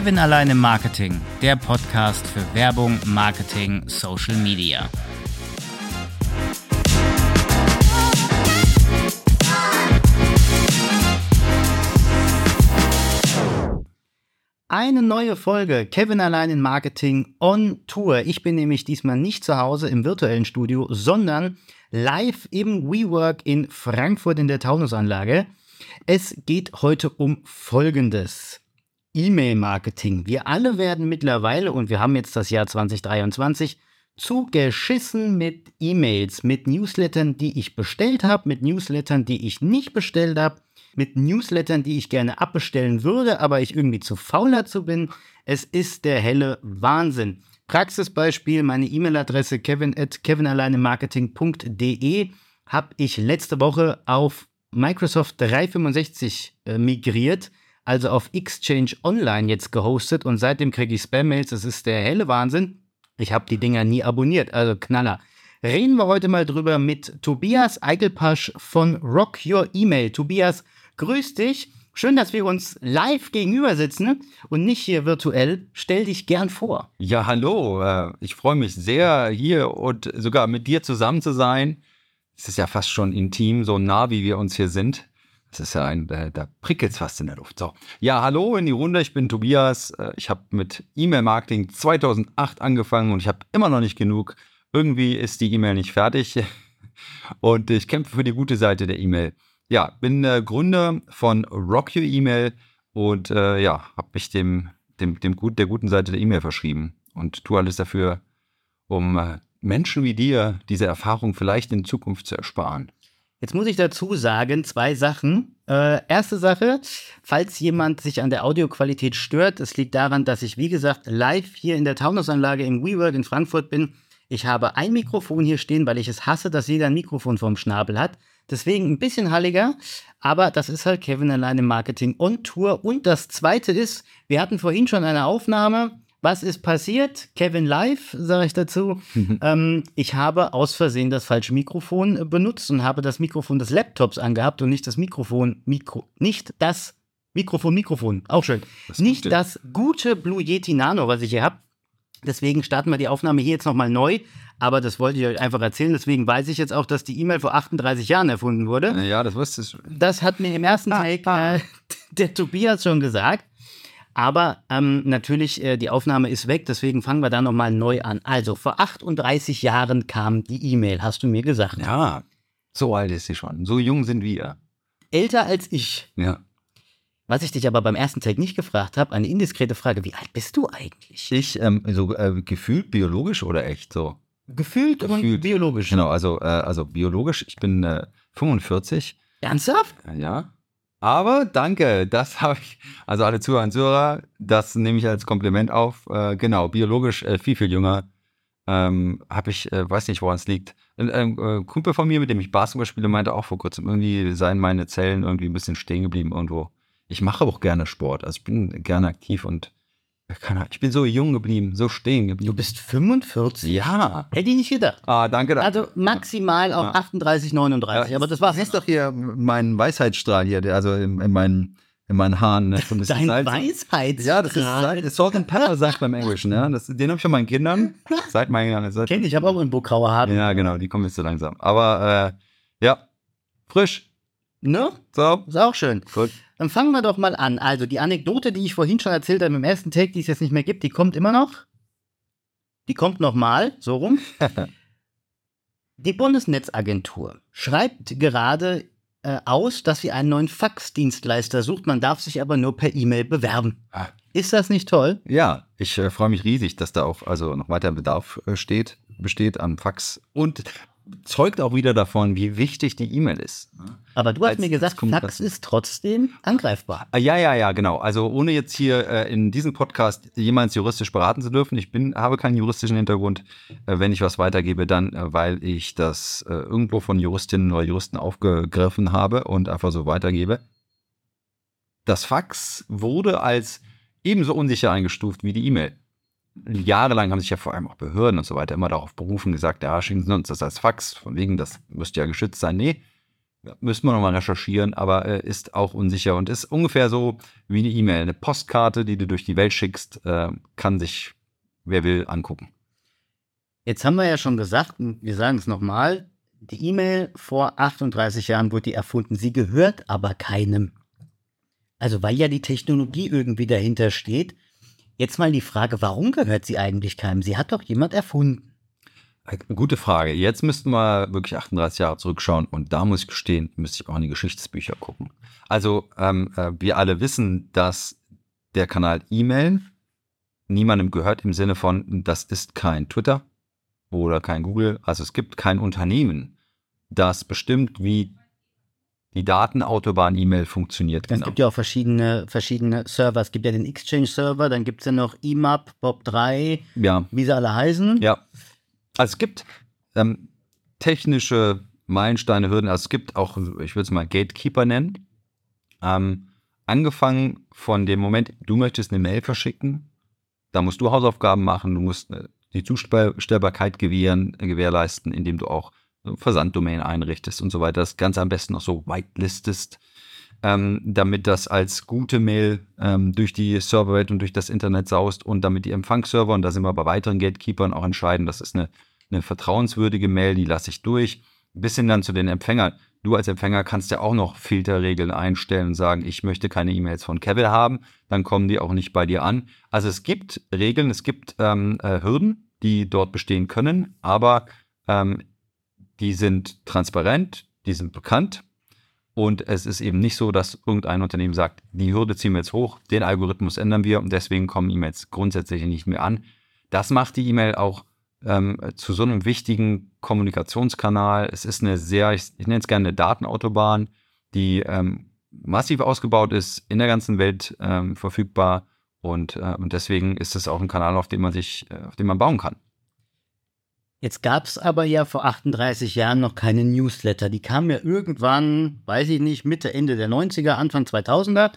Kevin allein im Marketing, der Podcast für Werbung, Marketing, Social Media. Eine neue Folge Kevin allein in Marketing on Tour. Ich bin nämlich diesmal nicht zu Hause im virtuellen Studio, sondern live im WeWork in Frankfurt in der Taunusanlage. Es geht heute um Folgendes. E-Mail-Marketing. Wir alle werden mittlerweile, und wir haben jetzt das Jahr 2023, zugeschissen mit E-Mails, mit Newslettern, die ich bestellt habe, mit Newslettern, die ich nicht bestellt habe, mit Newslettern, die ich gerne abbestellen würde, aber ich irgendwie zu faul dazu bin. Es ist der helle Wahnsinn. Praxisbeispiel, meine E-Mail-Adresse kevin at kevinalleinemarketing.de habe ich letzte Woche auf Microsoft 365 äh, migriert also auf Exchange Online jetzt gehostet und seitdem kriege ich Spam-Mails. Das ist der helle Wahnsinn. Ich habe die Dinger nie abonniert, also Knaller. Reden wir heute mal drüber mit Tobias Eichelpasch von Rock Your Email. Tobias, grüß dich. Schön, dass wir uns live gegenüber sitzen und nicht hier virtuell. Stell dich gern vor. Ja, hallo. Äh, ich freue mich sehr, hier und sogar mit dir zusammen zu sein. Es ist ja fast schon intim, so nah wie wir uns hier sind. Das ist ja ein, da, da prickelt es fast in der Luft. So. Ja, hallo in die Runde, ich bin Tobias. Äh, ich habe mit E-Mail-Marketing 2008 angefangen und ich habe immer noch nicht genug. Irgendwie ist die E-Mail nicht fertig und ich kämpfe für die gute Seite der E-Mail. Ja, bin äh, Gründer von Rock Your E-Mail und äh, ja, habe mich dem, dem, dem gut, der guten Seite der E-Mail verschrieben und tue alles dafür, um äh, Menschen wie dir diese Erfahrung vielleicht in Zukunft zu ersparen. Jetzt muss ich dazu sagen, zwei Sachen. Äh, erste Sache, falls jemand sich an der Audioqualität stört, es liegt daran, dass ich, wie gesagt, live hier in der Taunusanlage im WeWork in Frankfurt bin. Ich habe ein Mikrofon hier stehen, weil ich es hasse, dass jeder ein Mikrofon vorm Schnabel hat. Deswegen ein bisschen halliger, aber das ist halt Kevin allein im Marketing on Tour. Und das zweite ist, wir hatten vorhin schon eine Aufnahme was ist passiert? Kevin Live, sage ich dazu. ähm, ich habe aus Versehen das falsche Mikrofon äh, benutzt und habe das Mikrofon des Laptops angehabt und nicht das Mikrofon, Mikro, nicht das Mikrofon, Mikrofon, auch schön. Das nicht gute. das gute Blue Yeti Nano, was ich hier habe. Deswegen starten wir die Aufnahme hier jetzt nochmal neu. Aber das wollte ich euch einfach erzählen. Deswegen weiß ich jetzt auch, dass die E-Mail vor 38 Jahren erfunden wurde. Ja, das wusste ich. Das hat mir im ersten ah, Take ah. Äh, der Tobias schon gesagt. Aber ähm, natürlich, äh, die Aufnahme ist weg, deswegen fangen wir da nochmal neu an. Also, vor 38 Jahren kam die E-Mail, hast du mir gesagt. Ja, so alt ist sie schon. So jung sind wir. Älter als ich. Ja. Was ich dich aber beim ersten Tag nicht gefragt habe, eine indiskrete Frage, wie alt bist du eigentlich? Ich, ähm, so äh, gefühlt biologisch oder echt so? Gefühlt, gefühlt und biologisch. Genau, also, äh, also biologisch, ich bin äh, 45. Ernsthaft? Ja. Aber danke, das habe ich, also alle Zuhörer und Zuhörer, das nehme ich als Kompliment auf. Äh, genau, biologisch äh, viel, viel jünger. Ähm, habe ich, äh, weiß nicht, woran es liegt. Ein äh, Kumpel von mir, mit dem ich Basketball spiele, meinte auch vor kurzem, irgendwie seien meine Zellen irgendwie ein bisschen stehen geblieben irgendwo. Ich mache auch gerne Sport, also ich bin gerne aktiv und ich bin so jung geblieben, so stehen geblieben. Du bist 45? Ja. Hätte ich nicht gedacht. Ah, danke. danke. Also maximal auf ja. 38, 39. Ja, aber das war's. Das ist doch hier mein Weisheitsstrahl hier, also in, in meinen in meinen Haaren. Ne? So Dein Salz. Weisheitsstrahl? Ja, das ist Salz. Salt and Pepper sagt beim Englischen. Ja? Das, den habe ich von meinen Kindern. Seit meinen Jahren. Seit Kenn ich, habe auch einen Burggrauer Haare. Ja, genau, die kommen jetzt so langsam. Aber äh, ja, frisch. Ne? So. Ist auch schön. Gut. Dann fangen wir doch mal an. Also, die Anekdote, die ich vorhin schon erzählt habe im ersten Take, die es jetzt nicht mehr gibt, die kommt immer noch. Die kommt nochmal, so rum. die Bundesnetzagentur schreibt gerade äh, aus, dass sie einen neuen Faxdienstleister sucht. Man darf sich aber nur per E-Mail bewerben. Ah. Ist das nicht toll? Ja, ich äh, freue mich riesig, dass da auch also noch weiter Bedarf äh, steht, besteht an Fax und zeugt auch wieder davon, wie wichtig die E-Mail ist. Aber du hast als, mir gesagt, Fax ist trotzdem angreifbar. Ah, ja, ja, ja, genau. Also ohne jetzt hier äh, in diesem Podcast jemals juristisch beraten zu dürfen. Ich bin, habe keinen juristischen Hintergrund. Äh, wenn ich was weitergebe, dann, äh, weil ich das äh, irgendwo von Juristinnen oder Juristen aufgegriffen habe und einfach so weitergebe. Das Fax wurde als ebenso unsicher eingestuft wie die E-Mail jahrelang haben sich ja vor allem auch Behörden und so weiter immer darauf berufen, gesagt, ja, schicken Sie uns das als Fax, von wegen, das müsste ja geschützt sein. Nee, Müssen wir nochmal recherchieren, aber äh, ist auch unsicher und ist ungefähr so wie eine E-Mail. Eine Postkarte, die du durch die Welt schickst, äh, kann sich, wer will, angucken. Jetzt haben wir ja schon gesagt, und wir sagen es nochmal, die E-Mail vor 38 Jahren wurde die erfunden. Sie gehört aber keinem. Also weil ja die Technologie irgendwie dahinter steht. Jetzt mal die Frage, warum gehört sie eigentlich keinem? Sie hat doch jemand erfunden. Gute Frage. Jetzt müssten wir wirklich 38 Jahre zurückschauen und da muss ich gestehen, müsste ich auch in die Geschichtsbücher gucken. Also ähm, äh, wir alle wissen, dass der Kanal E-Mail niemandem gehört im Sinne von, das ist kein Twitter oder kein Google. Also es gibt kein Unternehmen, das bestimmt, wie die Datenautobahn-E-Mail funktioniert. Es genau. gibt ja auch verschiedene, verschiedene Server. Es gibt ja den Exchange-Server, dann gibt es ja noch EMAP, Bob3, ja. wie sie alle heißen. Ja. Also es gibt ähm, technische Meilensteine, Hürden. Also es gibt auch, ich würde es mal Gatekeeper nennen. Ähm, angefangen von dem Moment, du möchtest eine Mail verschicken, da musst du Hausaufgaben machen, du musst äh, die Zustellbarkeit gewähren, gewährleisten, indem du auch Versanddomain einrichtest und so weiter. Das Ganze am besten noch so whitelistest, ähm, damit das als gute Mail ähm, durch die Serverwelt und durch das Internet saust und damit die Empfangsserver, und da sind wir bei weiteren Gatekeepern auch entscheiden, das ist eine eine vertrauenswürdige Mail, die lasse ich durch, bis hin dann zu den Empfängern. Du als Empfänger kannst ja auch noch Filterregeln einstellen und sagen, ich möchte keine E-Mails von Kevin haben, dann kommen die auch nicht bei dir an. Also es gibt Regeln, es gibt ähm, äh, Hürden, die dort bestehen können, aber ähm, die sind transparent, die sind bekannt und es ist eben nicht so, dass irgendein Unternehmen sagt, die Hürde ziehen wir jetzt hoch, den Algorithmus ändern wir und deswegen kommen E-Mails grundsätzlich nicht mehr an. Das macht die E-Mail auch ähm, zu so einem wichtigen Kommunikationskanal. Es ist eine sehr, ich, ich nenne es gerne eine Datenautobahn, die ähm, massiv ausgebaut ist, in der ganzen Welt ähm, verfügbar und, äh, und deswegen ist es auch ein Kanal, auf dem man sich, äh, auf dem man bauen kann. Jetzt gab es aber ja vor 38 Jahren noch keine Newsletter. Die kamen ja irgendwann, weiß ich nicht, Mitte, Ende der 90er, Anfang 2000er.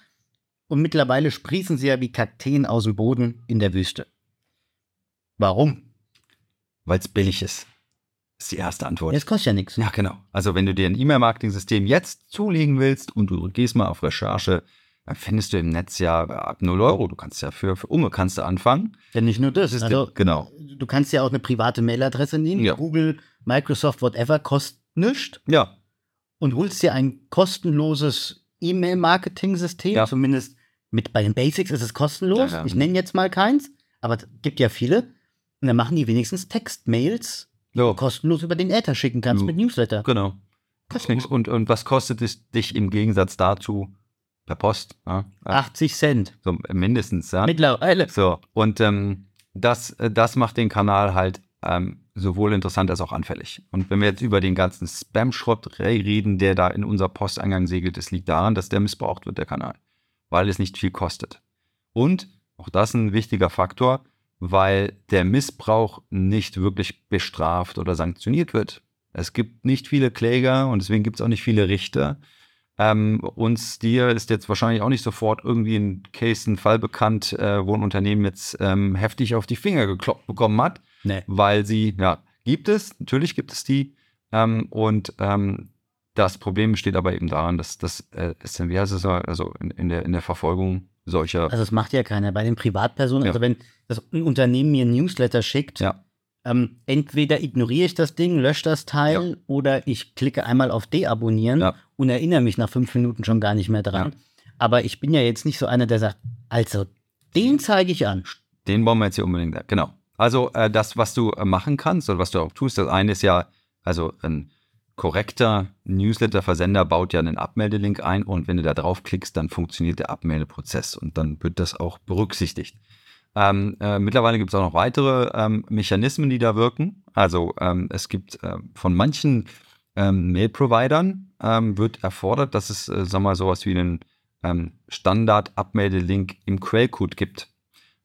Und mittlerweile sprießen sie ja wie Kakteen aus dem Boden in der Wüste. Warum? weil es billig ist. Ist die erste Antwort. Das kostet ja nichts. Ja, genau. Also wenn du dir ein E-Mail-Marketing-System jetzt zulegen willst und du gehst mal auf Recherche, dann findest du im Netz ja ab 0 Euro. Du kannst ja für, für Umme kannst du anfangen. Ja, nicht nur das. also, genau. Du kannst ja auch eine private Mailadresse nehmen. Ja. Google, Microsoft, whatever, kostet nichts. Ja. Und holst dir ein kostenloses E-Mail-Marketing-System. Ja. Zumindest mit bei den Basics ist es kostenlos. Ja. Ich nenne jetzt mal keins, aber es gibt ja viele. Und dann machen die wenigstens Textmails, die du kostenlos über den Äther schicken kannst Ja. mit Newsletter. Genau. Kostet nichts. Und, und was kostet es dich im Gegensatz dazu per Post? Ja? 80 Cent. So mindestens, ja. Mittlerweile. So, und ähm, das, äh, das macht den Kanal halt ähm, sowohl interessant als auch anfällig. Und wenn wir jetzt über den ganzen Spam-Schrott reden, der da in unser Posteingang segelt, das liegt daran, dass der missbraucht wird, der Kanal, weil es nicht viel kostet. Und, auch das ein wichtiger Faktor, weil der Missbrauch nicht wirklich bestraft oder sanktioniert wird. Es gibt nicht viele Kläger und deswegen gibt es auch nicht viele Richter. Ähm, uns dir ist jetzt wahrscheinlich auch nicht sofort irgendwie ein Case, ein Fall bekannt, äh, wo ein Unternehmen jetzt ähm, heftig auf die Finger gekloppt bekommen hat, Nee. weil sie, ja, gibt es, natürlich gibt es die. Ähm, und ähm, das Problem besteht aber eben daran, dass das äh, ist, wie heißt es, also in, in, der, in der Verfolgung solcher. Also das macht ja keiner. Bei den Privatpersonen, Ja. also wenn das ein Unternehmen mir ein Newsletter schickt, Ja. Ähm, entweder ignoriere ich das Ding, lösche das Teil Ja. oder ich klicke einmal auf Deabonnieren Ja. und erinnere mich nach fünf Minuten schon gar nicht mehr dran. Aber ich bin ja jetzt nicht so einer, der sagt, also den zeige ich an. Den wollen wir jetzt hier unbedingt. Genau. Also äh, das, was du äh, machen kannst oder was du auch tust, das eine ist ja, also ein korrekter Newsletter-Versender baut ja einen Abmeldelink ein und wenn du da draufklickst, dann funktioniert der Abmeldeprozess und dann wird das auch berücksichtigt. Ähm, äh, mittlerweile gibt es auch noch weitere ähm, Mechanismen, die da wirken. Also ähm, es gibt äh, von manchen ähm, Mail-Providern ähm, wird erfordert, dass es, äh, wir mal, sowas wie einen ähm, Standard-Abmeldelink im Quellcode gibt.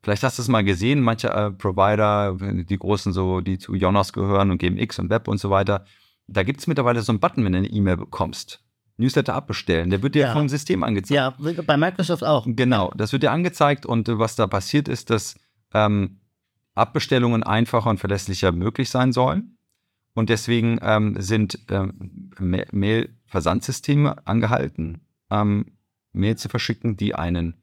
Vielleicht hast du es mal gesehen, manche äh, Provider, die großen so, die zu Jonas gehören und GMX und Web und so weiter, da gibt es mittlerweile so einen Button, wenn du eine E-Mail bekommst. Newsletter abbestellen, der wird dir Ja. vom System angezeigt. Ja, bei Microsoft auch. Genau, das wird dir angezeigt und äh, was da passiert ist, dass ähm, Abbestellungen einfacher und verlässlicher möglich sein sollen. Und deswegen ähm, sind ähm, Mail-Versandsysteme angehalten, ähm, Mail zu verschicken, die einen,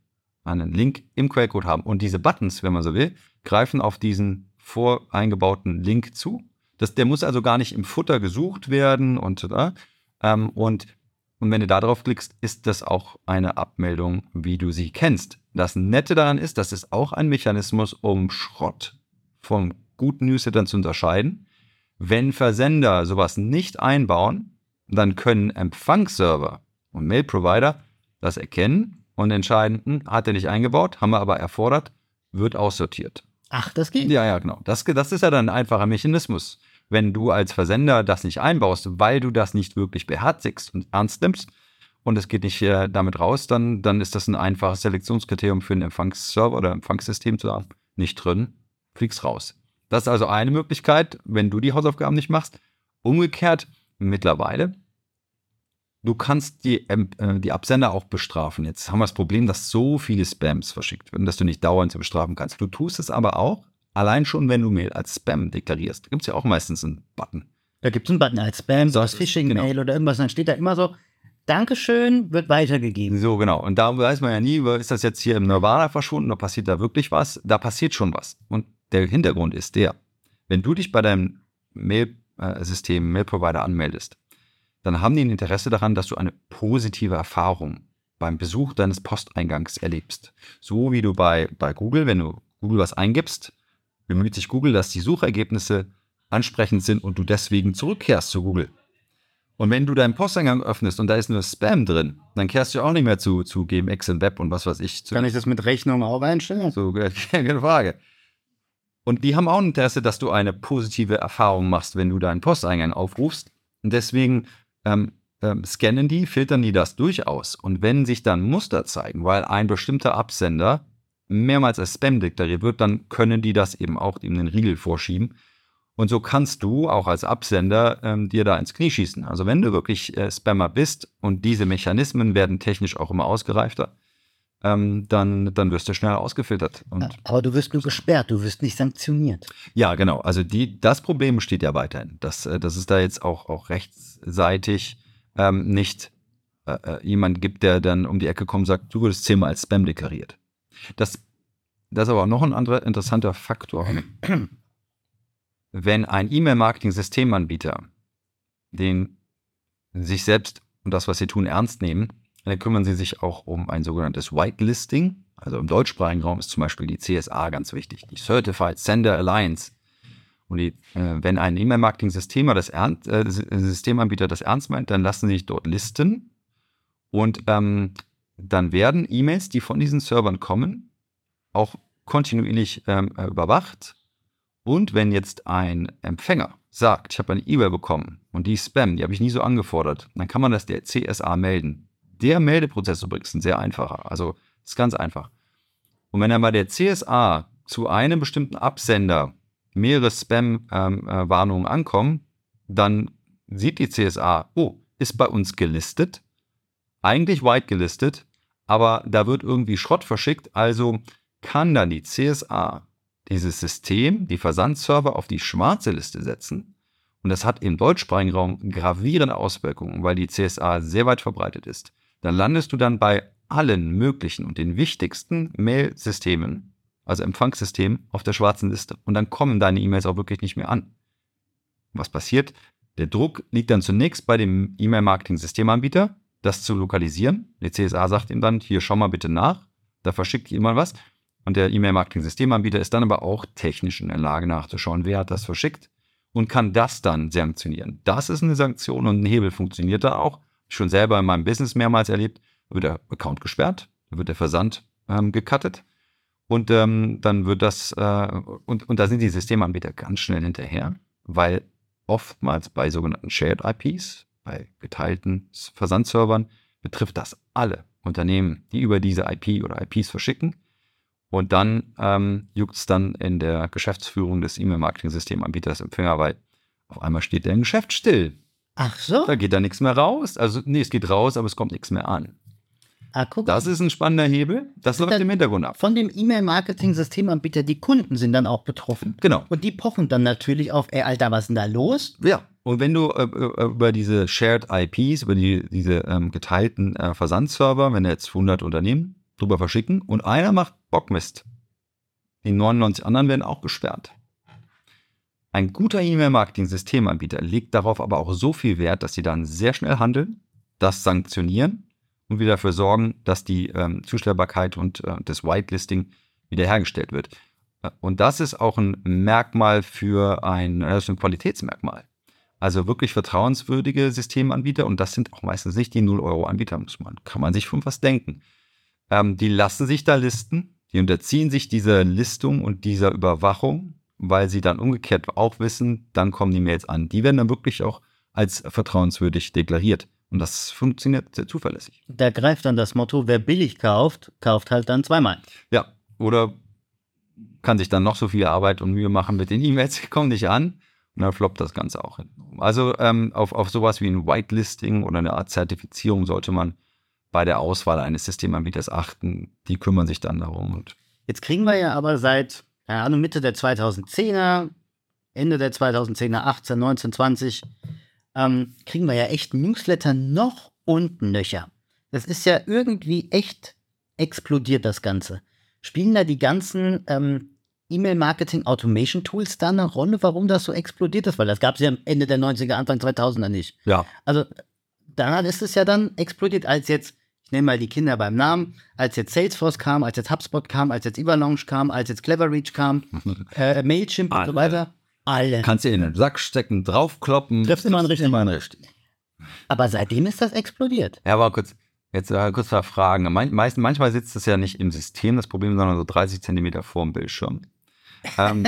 einen Link im Quellcode haben. Und diese Buttons, wenn man so will, greifen auf diesen voreingebauten Link zu. Das, der muss also gar nicht im Futter gesucht werden und, äh, ähm, und, und wenn du da drauf klickst, ist das auch eine Abmeldung, wie du sie kennst. Das Nette daran ist, das ist auch ein Mechanismus, um Schrott vom guten Newslettern zu unterscheiden. Wenn Versender sowas nicht einbauen, dann können Empfangsserver und Mail-Provider das erkennen und entscheiden, hm, hat er nicht eingebaut, haben wir aber erfordert, wird aussortiert. Ach, das geht? Ja, ja, genau. Das, das ist ja dann ein einfacher Mechanismus. Wenn du als Versender das nicht einbaust, weil du das nicht wirklich beherzigst und ernst nimmst und es geht nicht äh, damit raus, dann, dann ist das ein einfaches Selektionskriterium für einen Empfangsserver oder Empfangssystem zu haben. Nicht drin, fliegst raus. Das ist also eine Möglichkeit, wenn du die Hausaufgaben nicht machst. Umgekehrt, mittlerweile, du kannst die, äh, die Absender auch bestrafen. Jetzt haben wir das Problem, dass so viele Spams verschickt werden, dass du nicht dauernd bestrafen kannst. Du tust es aber auch, allein schon, wenn du Mail als Spam deklarierst. Da gibt es ja auch meistens einen Button. Da gibt es einen Button als Spam, so als Phishing-Mail genau. oder irgendwas. Dann steht da immer so, Dankeschön, wird weitergegeben. So, genau. Und da weiß man ja nie, ist das jetzt hier im Nirvana verschwunden oder passiert da wirklich was? Da passiert schon was. Und der Hintergrund ist der, wenn du dich bei deinem Mail-System, Mail-Provider anmeldest, dann haben die ein Interesse daran, dass du eine positive Erfahrung beim Besuch deines Posteingangs erlebst. So wie du bei, bei Google, wenn du Google was eingibst, bemüht sich Google, dass die Suchergebnisse ansprechend sind und du deswegen zurückkehrst zu Google. Und wenn du deinen Posteingang öffnest und da ist nur Spam drin, dann kehrst du auch nicht mehr zu, zu GMX und Web und was weiß ich. Kann ich das mit Rechnung auch einstellen? So, keine Frage. Und die haben auch ein Interesse, dass du eine positive Erfahrung machst, wenn du deinen Posteingang aufrufst. Und deswegen ähm, ähm, scannen die, filtern die das durchaus. Und wenn sich dann Muster zeigen, weil ein bestimmter Absender mehrmals als Spam deklariert wird, dann können die das eben auch in den Riegel vorschieben. Und so kannst du auch als Absender ähm, dir da ins Knie schießen. Also wenn du wirklich äh, Spammer bist und diese Mechanismen werden technisch auch immer ausgereifter, ähm, dann, dann wirst du schnell ausgefiltert. Und Aber du wirst nur gesperrt, du wirst nicht sanktioniert. Ja, genau. Also die, das Problem besteht ja weiterhin, dass, äh, dass es da jetzt auch, auch rechtsseitig ähm, nicht äh, äh, jemand gibt, der dann um die Ecke kommt und sagt, du wurdest zehnmal als Spam deklariert. Das, das ist aber noch ein anderer interessanter Faktor. Wenn ein E-Mail-Marketing-Systemanbieter den sich selbst und das, was sie tun, ernst nehmen, dann kümmern sie sich auch um ein sogenanntes Whitelisting. Also im deutschsprachigen Raum ist zum Beispiel die CSA ganz wichtig, die Certified Sender Alliance. Und die, äh, wenn ein E-Mail-Marketing-System das Ernst, äh, Systemanbieter das ernst meint, dann lassen sie sich dort listen und ähm, dann werden E-Mails, die von diesen Servern kommen, auch kontinuierlich ähm, überwacht. Und wenn jetzt ein Empfänger sagt, ich habe eine E-Mail bekommen und die Spam, die habe ich nie so angefordert, dann kann man das der CSA melden. Der Meldeprozess übrigens ein sehr einfacher. Also ist ganz einfach. Und wenn dann bei der CSA zu einem bestimmten Absender mehrere Spam-Warnungen ähm, äh, ankommen, dann sieht die CSA, oh, ist bei uns gelistet, eigentlich white gelistet, aber da wird irgendwie Schrott verschickt, also kann dann die CSA dieses System, die Versandserver auf die schwarze Liste setzen. Und das hat im deutschsprachigen Raum gravierende Auswirkungen, weil die CSA sehr weit verbreitet ist dann landest du dann bei allen möglichen und den wichtigsten Mail-Systemen, also Empfangssystemen, auf der schwarzen Liste. Und dann kommen deine E-Mails auch wirklich nicht mehr an. Was passiert? Der Druck liegt dann zunächst bei dem E-Mail-Marketing-Systemanbieter, das zu lokalisieren. Die CSA sagt ihm dann, hier schau mal bitte nach, da verschickt jemand was. Und der E-Mail-Marketing-Systemanbieter ist dann aber auch technisch in der Lage nachzuschauen, wer hat das verschickt und kann das dann sanktionieren. Das ist eine Sanktion und ein Hebel funktioniert da auch schon selber in meinem Business mehrmals erlebt, wird der Account gesperrt, wird der Versand ähm, gecuttet und ähm, dann wird das, äh, und, und da sind die Systemanbieter ganz schnell hinterher, weil oftmals bei sogenannten Shared IPs, bei geteilten Versandservern, betrifft das alle Unternehmen, die über diese IP oder IPs verschicken. Und dann ähm, juckt es dann in der Geschäftsführung des E-Mail-Marketing-Systemanbieters Empfänger, weil auf einmal steht der Geschäft still. Ach so? Da geht da nichts mehr raus. Also, nee, es geht raus, aber es kommt nichts mehr an. Ah, guck. Das ist ein spannender Hebel. Das läuft im Hintergrund ab. Von dem E-Mail-Marketing-Systemanbieter, die Kunden sind dann auch betroffen. Genau. Und die pochen dann natürlich auf, ey, Alter, was ist denn da los? Ja. Und wenn du äh, äh, über diese Shared IPs, über die, diese ähm, geteilten äh, Versandserver, wenn jetzt 100 Unternehmen drüber verschicken und einer macht Bockmist, die 99 anderen werden auch gesperrt. Ein guter E-Mail-Marketing-Systemanbieter legt darauf aber auch so viel Wert, dass sie dann sehr schnell handeln, das sanktionieren und wieder dafür sorgen, dass die ähm, Zustellbarkeit und äh, das Whitelisting wiederhergestellt wird. Äh, Und das ist auch ein Merkmal für ein, das ein Qualitätsmerkmal. Also wirklich vertrauenswürdige Systemanbieter und das sind auch meistens nicht die 0-Euro-Anbieter, muss man, kann man sich von was denken. Ähm, die lassen sich da listen, die unterziehen sich dieser Listung und dieser Überwachung, weil sie dann umgekehrt auch wissen, dann kommen die Mails an. Die werden dann wirklich auch als vertrauenswürdig deklariert. Und das funktioniert sehr zuverlässig. Da greift dann das Motto, wer billig kauft, kauft halt dann zweimal. Ja, oder kann sich dann noch so viel Arbeit und Mühe machen mit den E-Mails, kommen nicht an und dann floppt das Ganze auch hin. Also ähm, auf, auf sowas wie ein Whitelisting oder eine Art Zertifizierung sollte man bei der Auswahl eines Systemanbieters achten. Die kümmern sich dann darum. Jetzt kriegen wir ja aber seit, keine Ahnung, Mitte der 2010er, Ende der 2010er, 18, 19, 20, ähm, kriegen wir ja echt Newsletter noch und nöcher. Das ist ja irgendwie echt explodiert, das Ganze. Spielen da die ganzen ähm, E-Mail-Marketing-Automation-Tools da eine Rolle, warum das so explodiert ist? Weil das gab es ja am Ende der 90er, Anfang 2000er nicht. ja, Also daran ist es ja dann explodiert, als jetzt, ich nenne mal die Kinder beim Namen, als jetzt Salesforce kam, als jetzt HubSpot kam, als jetzt Everlaunch kam, als jetzt Cleverreach kam, äh, Mailchimp und so weiter. Alle. kannst du in den Sack stecken, draufkloppen. Trifft immer einen richtigen. Immer einen richtigen. Aber seitdem ist das explodiert. Ja, aber kurz, jetzt äh, kurz mal fragen. Mein, meist, manchmal sitzt das ja nicht im System, das Problem, sondern so 30 Zentimeter vor dem Bildschirm. Ähm,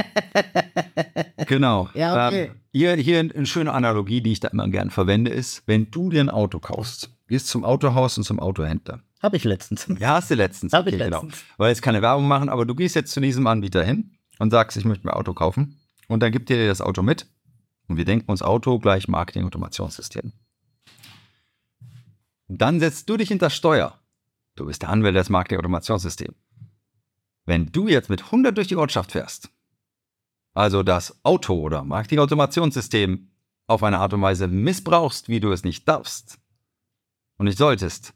genau. Ja, okay. Ähm, hier, hier eine schöne Analogie, die ich da immer gern verwende, ist, wenn du dir ein Auto kaufst, gehst zum Autohaus und zum Autohändler. Habe ich letztens. Ja, hast du letztens. Hab ich Okay, letztens. Genau. Weil jetzt keine Werbung machen, aber du gehst jetzt zu diesem Anbieter hin und sagst, ich möchte mir ein Auto kaufen. Und dann gibt er dir das Auto mit. Und wir denken uns Auto gleich Marketing-Automationssystem. Dann setzt du dich hinter Steuer. Du bist der Anwender des Marketing-Automationssystem. Wenn du jetzt mit 100 durch die Ortschaft fährst, also das Auto oder Marketing-Automationssystem auf eine Art und Weise missbrauchst, wie du es nicht darfst und nicht solltest,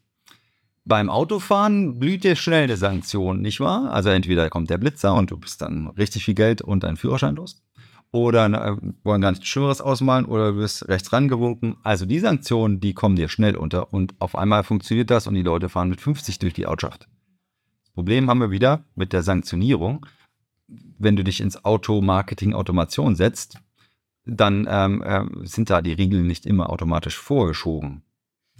beim Autofahren blüht dir schnell eine Sanktion, nicht wahr? Also entweder kommt der Blitzer und du bist dann richtig viel Geld und deinen Führerschein los. Oder äh, wollen gar nichts Schlimmeres ausmalen oder du wirst rechts rangewunken. Also die Sanktionen, die kommen dir schnell unter und auf einmal funktioniert das und die Leute fahren mit 50 durch die Ortschaft. Das Problem haben wir wieder mit der Sanktionierung. Wenn du dich ins Auto-Marketing-Automation setzt, dann ähm, ähm, sind da die Regeln nicht immer automatisch vorgeschoben.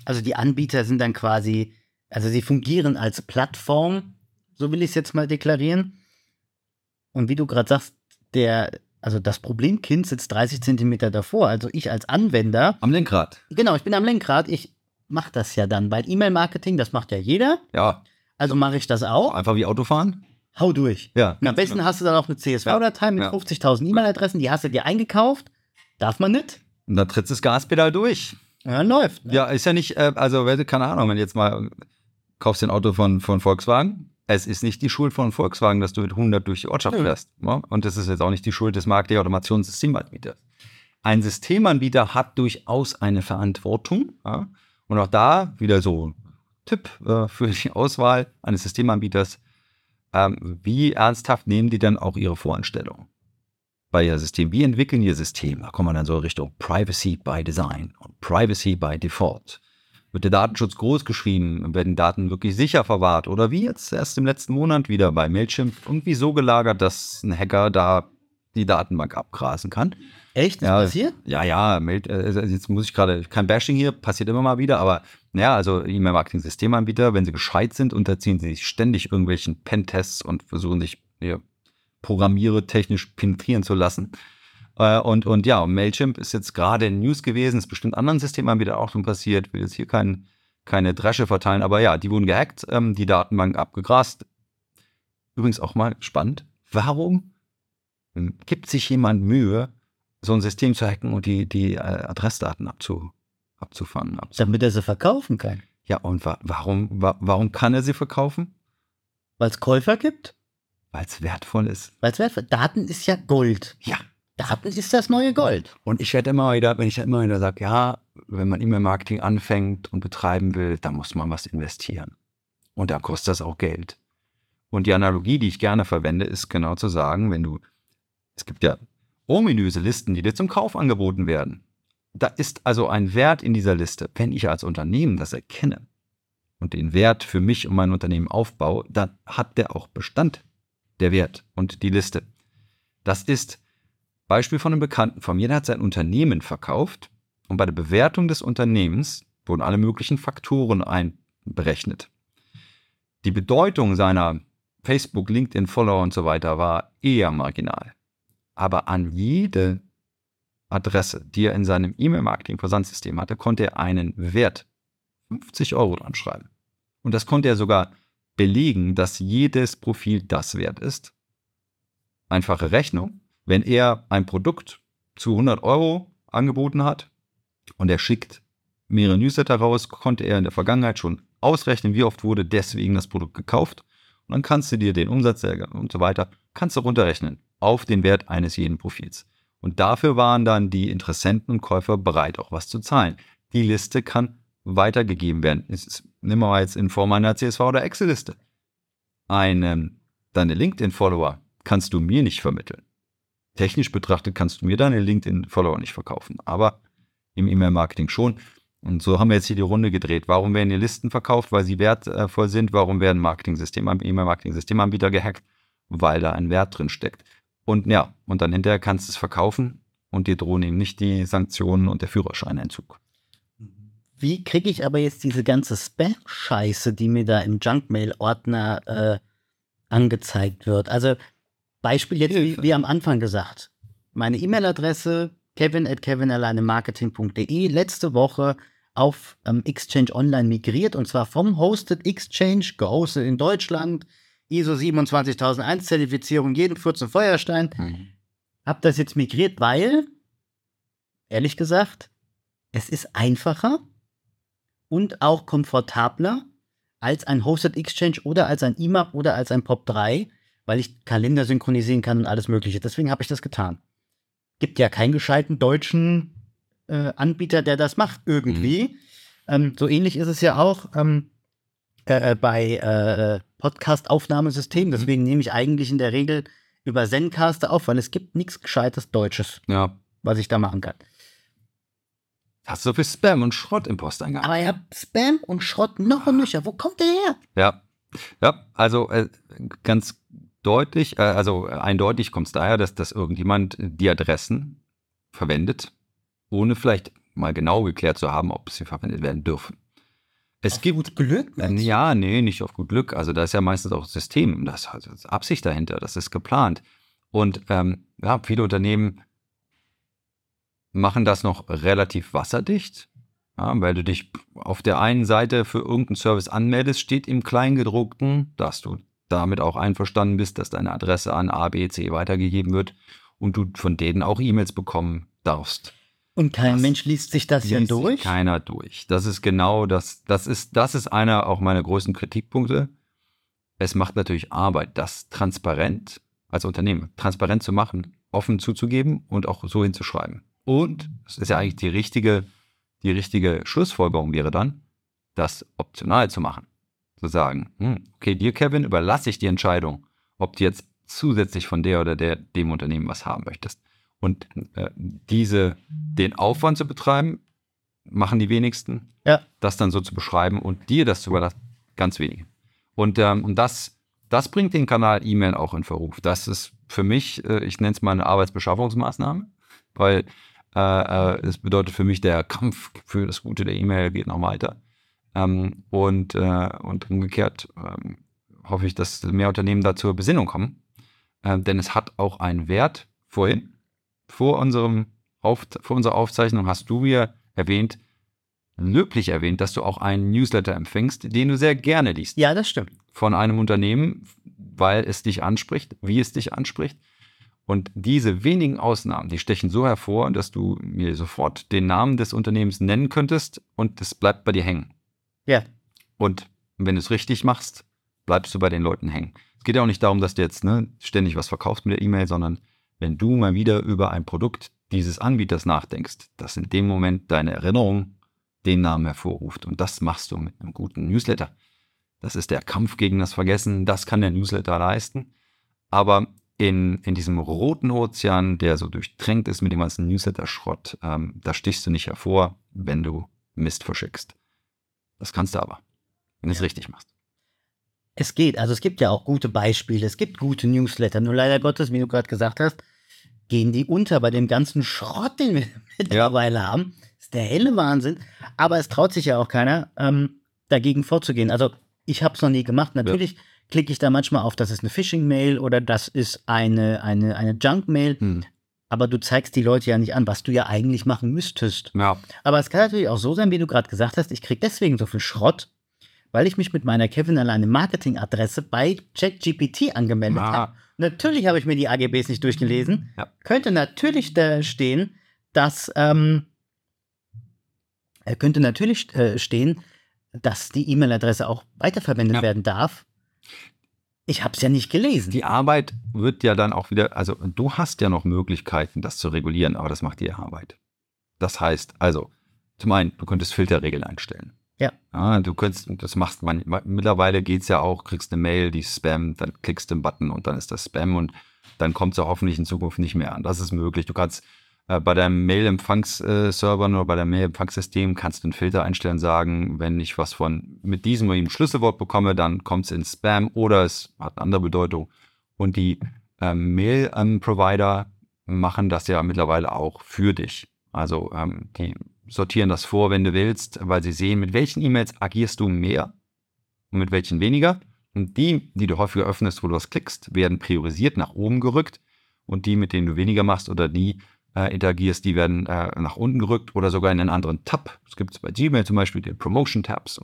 Also die Anbieter sind dann quasi, also sie fungieren als Plattform, so will ich es jetzt mal deklarieren. Und wie du gerade sagst, der, also das Problemkind sitzt 30 Zentimeter davor. Also ich als Anwender, Am Lenkrad. genau, ich bin am Lenkrad, ich mache das ja dann, weil E-Mail-Marketing, das macht ja jeder. Ja, Also mache ich das auch. einfach wie Autofahren. Hau durch. Ja. Und am besten hast du dann auch eine CSV-Datei mit Ja. 50.000 E-Mail-Adressen, die hast du dir eingekauft. Darf man nicht? Und dann trittst du das Gaspedal durch. Ja, dann läuft. Ne? Ja, ist ja nicht, äh, also keine Ahnung, wenn du jetzt mal kaufst ein Auto von, von Volkswagen, es ist nicht die Schuld von Volkswagen, dass du mit 100 durch die Ortschaft Nö. fährst. Ja? Und das ist jetzt auch nicht die Schuld des Marketing-Automationsssystemanbieters. Ein Systemanbieter hat durchaus eine Verantwortung. Ja? Und auch da wieder so Tipp äh, für die Auswahl eines Systemanbieters. Ähm, wie ernsthaft nehmen die dann auch ihre Voranstellungen? bei ihr System. Wie entwickeln ihr System? Da kommt man dann so Richtung Privacy by Design und Privacy by Default. Wird der Datenschutz groß geschrieben? Werden Daten wirklich sicher verwahrt? Oder wie jetzt erst im letzten Monat wieder bei Mailchimp irgendwie so gelagert, dass ein Hacker da die Datenbank abgrasen kann? Echt? Ist Ja, passiert? Ja, ja, äh, jetzt muss ich gerade, kein Bashing hier, passiert immer mal wieder, aber ja, also E-Mail-Marketing-Systemanbieter, wenn sie gescheit sind, unterziehen sie sich ständig irgendwelchen Pentests und versuchen sich ja, Programmiere technisch penetrieren zu lassen. Äh, und, und ja, Mailchimp ist jetzt gerade in News gewesen, ist bestimmt anderen Systemanbietern auch schon passiert, will jetzt hier kein, keine Dresche verteilen, aber ja, die wurden gehackt, ähm, die Datenbank abgegrast. Übrigens auch mal spannend, warum ähm, gibt sich jemand Mühe, so ein System zu hacken und die, die äh, Adressdaten abzu, abzufangen? Abzu Damit er sie verkaufen kann. Ja, und wa warum, wa warum kann er sie verkaufen? Weil es Käufer gibt? Weil es wertvoll ist. Weil es wertvoll Daten ist ja Gold. Ja. Daten ist das neue Gold. Und ich werde immer wieder, wenn ich immer wieder sage, ja, wenn man E-Mail-Marketing anfängt und betreiben will, dann muss man was investieren. Und da kostet das auch Geld. Und die Analogie, die ich gerne verwende, ist genau zu sagen, wenn du, es gibt ja ominöse Listen, die dir zum Kauf angeboten werden. Da ist also ein Wert in dieser Liste. Wenn ich als Unternehmen das erkenne und den Wert für mich und mein Unternehmen aufbaue, dann hat der auch Bestand, der Wert und die Liste. Das ist Beispiel von einem Bekannten von mir, der hat sein Unternehmen verkauft und bei der Bewertung des Unternehmens wurden alle möglichen Faktoren einberechnet. Die Bedeutung seiner Facebook, LinkedIn, Follower und so weiter war eher marginal. Aber an jede Adresse, die er in seinem E-Mail-Marketing-Versandsystem hatte, konnte er einen Wert 50 Euro dran schreiben. Und das konnte er sogar belegen, dass jedes Profil das wert ist. Einfache Rechnung. Wenn er ein Produkt zu 100 Euro angeboten hat und er schickt mehrere Newsletter raus, konnte er in der Vergangenheit schon ausrechnen, wie oft wurde deswegen das Produkt gekauft. Und dann kannst du dir den Umsatz und so weiter, kannst du runterrechnen auf den Wert eines jeden Profils. Und dafür waren dann die Interessenten und Käufer bereit, auch was zu zahlen. Die Liste kann weitergegeben werden. Ist, nehmen wir mal jetzt in Form einer CSV oder Excel-Liste. Eine, deine LinkedIn-Follower kannst du mir nicht vermitteln. Technisch betrachtet kannst du mir deine LinkedIn-Follower nicht verkaufen, aber im E-Mail-Marketing schon. Und so haben wir jetzt hier die Runde gedreht. Warum werden die Listen verkauft? Weil sie wertvoll sind. Warum werden Marketing-System, E-Mail-Marketing-Systemanbieter gehackt? Weil da ein Wert drin steckt. Und ja, und dann hinterher kannst du es verkaufen und dir drohen eben nicht die Sanktionen und der Führerscheinentzug. Wie kriege ich aber jetzt diese ganze Spam-Scheiße, die mir da im Junkmail-Ordner äh, angezeigt wird? Also Beispiel jetzt, wie, wie am Anfang gesagt. Meine E-Mail-Adresse kevin at kevinalleinemarketing.de letzte Woche auf ähm, Exchange Online migriert und zwar vom Hosted Exchange, gehostet in Deutschland, ISO 27001 Zertifizierung, jeden 14 Feuerstein. Mhm. Hab das jetzt migriert, weil, ehrlich gesagt, es ist einfacher und auch komfortabler als ein Hosted Exchange oder als ein IMAP oder als ein POP3, weil ich Kalender synchronisieren kann und alles Mögliche. Deswegen habe ich das getan. Gibt ja keinen gescheiten deutschen äh, Anbieter, der das macht, irgendwie. Mhm. Ähm, so ähnlich ist es ja auch ähm, äh, äh bei äh, Podcast-Aufnahmesystemen. Mhm. Deswegen nehme ich eigentlich in der Regel über Zencaster auf, weil es gibt nichts Gescheites Deutsches, ja. was ich da machen kann. Hast du so viel Spam und Schrott im Posteingang? Aber ihr habt Spam und Schrott noch und nöcher. Wo kommt der her? Ja, ja, also äh, ganz deutlich, äh, also eindeutig kommt es daher, dass, dass irgendjemand die Adressen verwendet, ohne vielleicht mal genau geklärt zu haben, ob sie verwendet werden dürfen. Es auf gibt gut Glück. Äh, ja, nee, nicht auf gut Glück. Also da ist ja meistens auch System, das ist Absicht dahinter, das ist geplant. Und ähm, ja, viele Unternehmen machen das noch relativ wasserdicht, ja, weil du dich auf der einen Seite für irgendeinen Service anmeldest, steht im Kleingedruckten, dass du damit auch einverstanden bist, dass deine Adresse an A, B, C weitergegeben wird und du von denen auch E-Mails bekommen darfst. Und kein das Mensch liest sich das ja durch? Keiner durch. Das ist genau das. Das ist, das ist einer auch meiner größten Kritikpunkte. Es macht natürlich Arbeit, das transparent als Unternehmen transparent zu machen, offen zuzugeben und auch so hinzuschreiben. Und das ist ja eigentlich die richtige, die richtige Schlussfolgerung wäre dann, das optional zu machen. Zu sagen, hm, okay, dir, Kevin, überlasse ich die Entscheidung, ob du jetzt zusätzlich von der oder der, dem Unternehmen was haben möchtest. Und äh, diese, den Aufwand zu betreiben, machen die wenigsten. Ja. Das dann so zu beschreiben und dir das zu überlassen, ganz wenige. Und, ähm, und das, das bringt den Kanal E-Mail auch in Verruf. Das ist für mich, äh, ich nenne es mal eine Arbeitsbeschaffungsmaßnahme, weil äh, äh, das bedeutet für mich, der Kampf für das Gute der E-Mail geht noch weiter. Ähm, und, äh, und umgekehrt ähm, hoffe ich, dass mehr Unternehmen da zur Besinnung kommen. Äh, denn es hat auch einen Wert. Vorhin, vor, unserem Auf, vor unserer Aufzeichnung, hast du mir erwähnt, löblich erwähnt, dass du auch einen Newsletter empfängst, den du sehr gerne liest. Ja, das stimmt. Von einem Unternehmen, weil es dich anspricht, wie es dich anspricht. Und diese wenigen Ausnahmen, die stechen so hervor, dass du mir sofort den Namen des Unternehmens nennen könntest und es bleibt bei dir hängen. Ja. Und wenn du es richtig machst, bleibst du bei den Leuten hängen. Es geht ja auch nicht darum, dass du jetzt ne, ständig was verkaufst mit der E-Mail, sondern wenn du mal wieder über ein Produkt dieses Anbieters nachdenkst, dass in dem Moment deine Erinnerung den Namen hervorruft. Und das machst du mit einem guten Newsletter. Das ist der Kampf gegen das Vergessen. Das kann der Newsletter leisten. Aber in, in diesem roten Ozean, der so durchtränkt ist mit dem ganzen Newsletter-Schrott, ähm, da stichst du nicht hervor, wenn du Mist verschickst. Das kannst du aber, wenn du es richtig machst. Es geht, also es gibt ja auch gute Beispiele, es gibt gute Newsletter, nur leider Gottes, wie du gerade gesagt hast, gehen die unter bei dem ganzen Schrott, den wir mittlerweile ja. haben. Das ist der helle Wahnsinn. Aber es traut sich ja auch keiner, ähm, dagegen vorzugehen. Also ich habe es noch nie gemacht. Natürlich ja. klicke ich da manchmal auf, das ist eine Phishing-Mail oder das ist eine, eine, eine Junk-Mail. Hm. Aber du zeigst die Leute ja nicht an, was du ja eigentlich machen müsstest. Ja. Aber es kann natürlich auch so sein, wie du gerade gesagt hast, ich kriege deswegen so viel Schrott, weil ich mich mit meiner Kevin alleine Marketing-Adresse bei ChatGPT angemeldet ah. habe. Natürlich habe ich mir die AGBs nicht durchgelesen. Ja. Könnte natürlich da stehen, dass ähm, könnte natürlich äh, stehen, dass die E-Mail-Adresse auch weiterverwendet ja. werden darf. Ich habe es ja nicht gelesen. Die Arbeit wird ja dann auch wieder, also du hast ja noch Möglichkeiten, das zu regulieren, aber das macht die Arbeit. Das heißt, also, zum einen, du könntest Filterregeln einstellen. Ja. ja du könntest, das machst man, mittlerweile geht es ja auch, kriegst eine Mail, die Spam, dann klickst du den Button und dann ist das Spam und dann kommt es ja hoffentlich in Zukunft nicht mehr an. Das ist möglich. Du kannst äh, bei deinem Mail-Empfangsservern oder bei deinem Mail-Empfangssystem kannst du einen Filter einstellen, sagen, wenn ich was von mit diesem oder jedem Schlüsselwort bekomme, dann kommt es in Spam oder es hat eine andere Bedeutung. Und die ähm, Mail-Provider machen das ja mittlerweile auch für dich. Also ähm, die sortieren das vor, wenn du willst, weil sie sehen, mit welchen E-Mails agierst du mehr und mit welchen weniger. Und die, die du häufiger öffnest, wo du was klickst, werden priorisiert nach oben gerückt. Und die, mit denen du weniger machst oder die, äh, interagierst, die werden äh, nach unten gerückt oder sogar in einen anderen Tab. Das gibt es bei Gmail zum Beispiel, den Promotion-Tabs.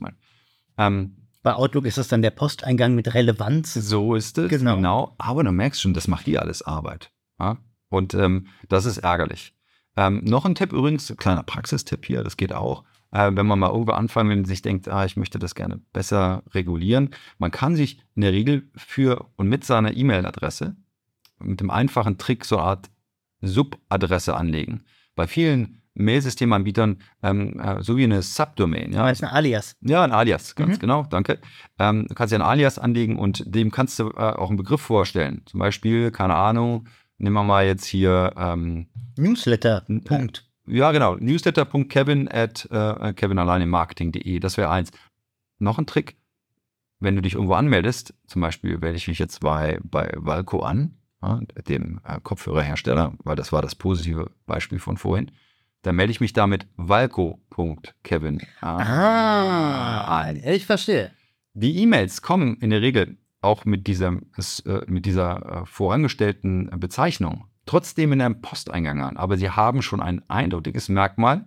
Ähm, bei Outlook ist das dann der Posteingang mit Relevanz. So ist es, genau. genau. Aber du merkst schon, das macht hier alles Arbeit. Ja? Und ähm, das ist ärgerlich. Ähm, noch ein Tipp übrigens, kleiner Praxistipp hier, das geht auch. Äh, wenn man mal irgendwo anfangen, wenn man sich denkt, ah, ich möchte das gerne besser regulieren. Man kann sich in der Regel für und mit seiner E-Mail-Adresse mit dem einfachen Trick so eine Art Subadresse anlegen. Bei vielen Mailsystemanbietern ähm, äh, so wie eine Subdomain. Ja, das ist ein Alias. Ja, ein Alias, ganz mhm. genau, danke. Ähm, du kannst ja ein Alias anlegen und dem kannst du äh, auch einen Begriff vorstellen. Zum Beispiel, keine Ahnung, nehmen wir mal jetzt hier ähm, Newsletter. Punkt. ja, genau. Newsletter.kevin at äh, kevinalleinemarketing.de. Das wäre eins. Noch ein Trick. Wenn du dich irgendwo anmeldest, zum Beispiel melde ich mich jetzt bei, bei Valco an, ja, dem äh, Kopfhörerhersteller, weil das war das positive Beispiel von vorhin. Da melde ich mich damit valco.kevin. Ah, ich verstehe. Die E-Mails kommen in der Regel auch mit dieser, äh, mit dieser äh, vorangestellten Bezeichnung trotzdem in einem Posteingang an. Aber sie haben schon ein eindeutiges Merkmal,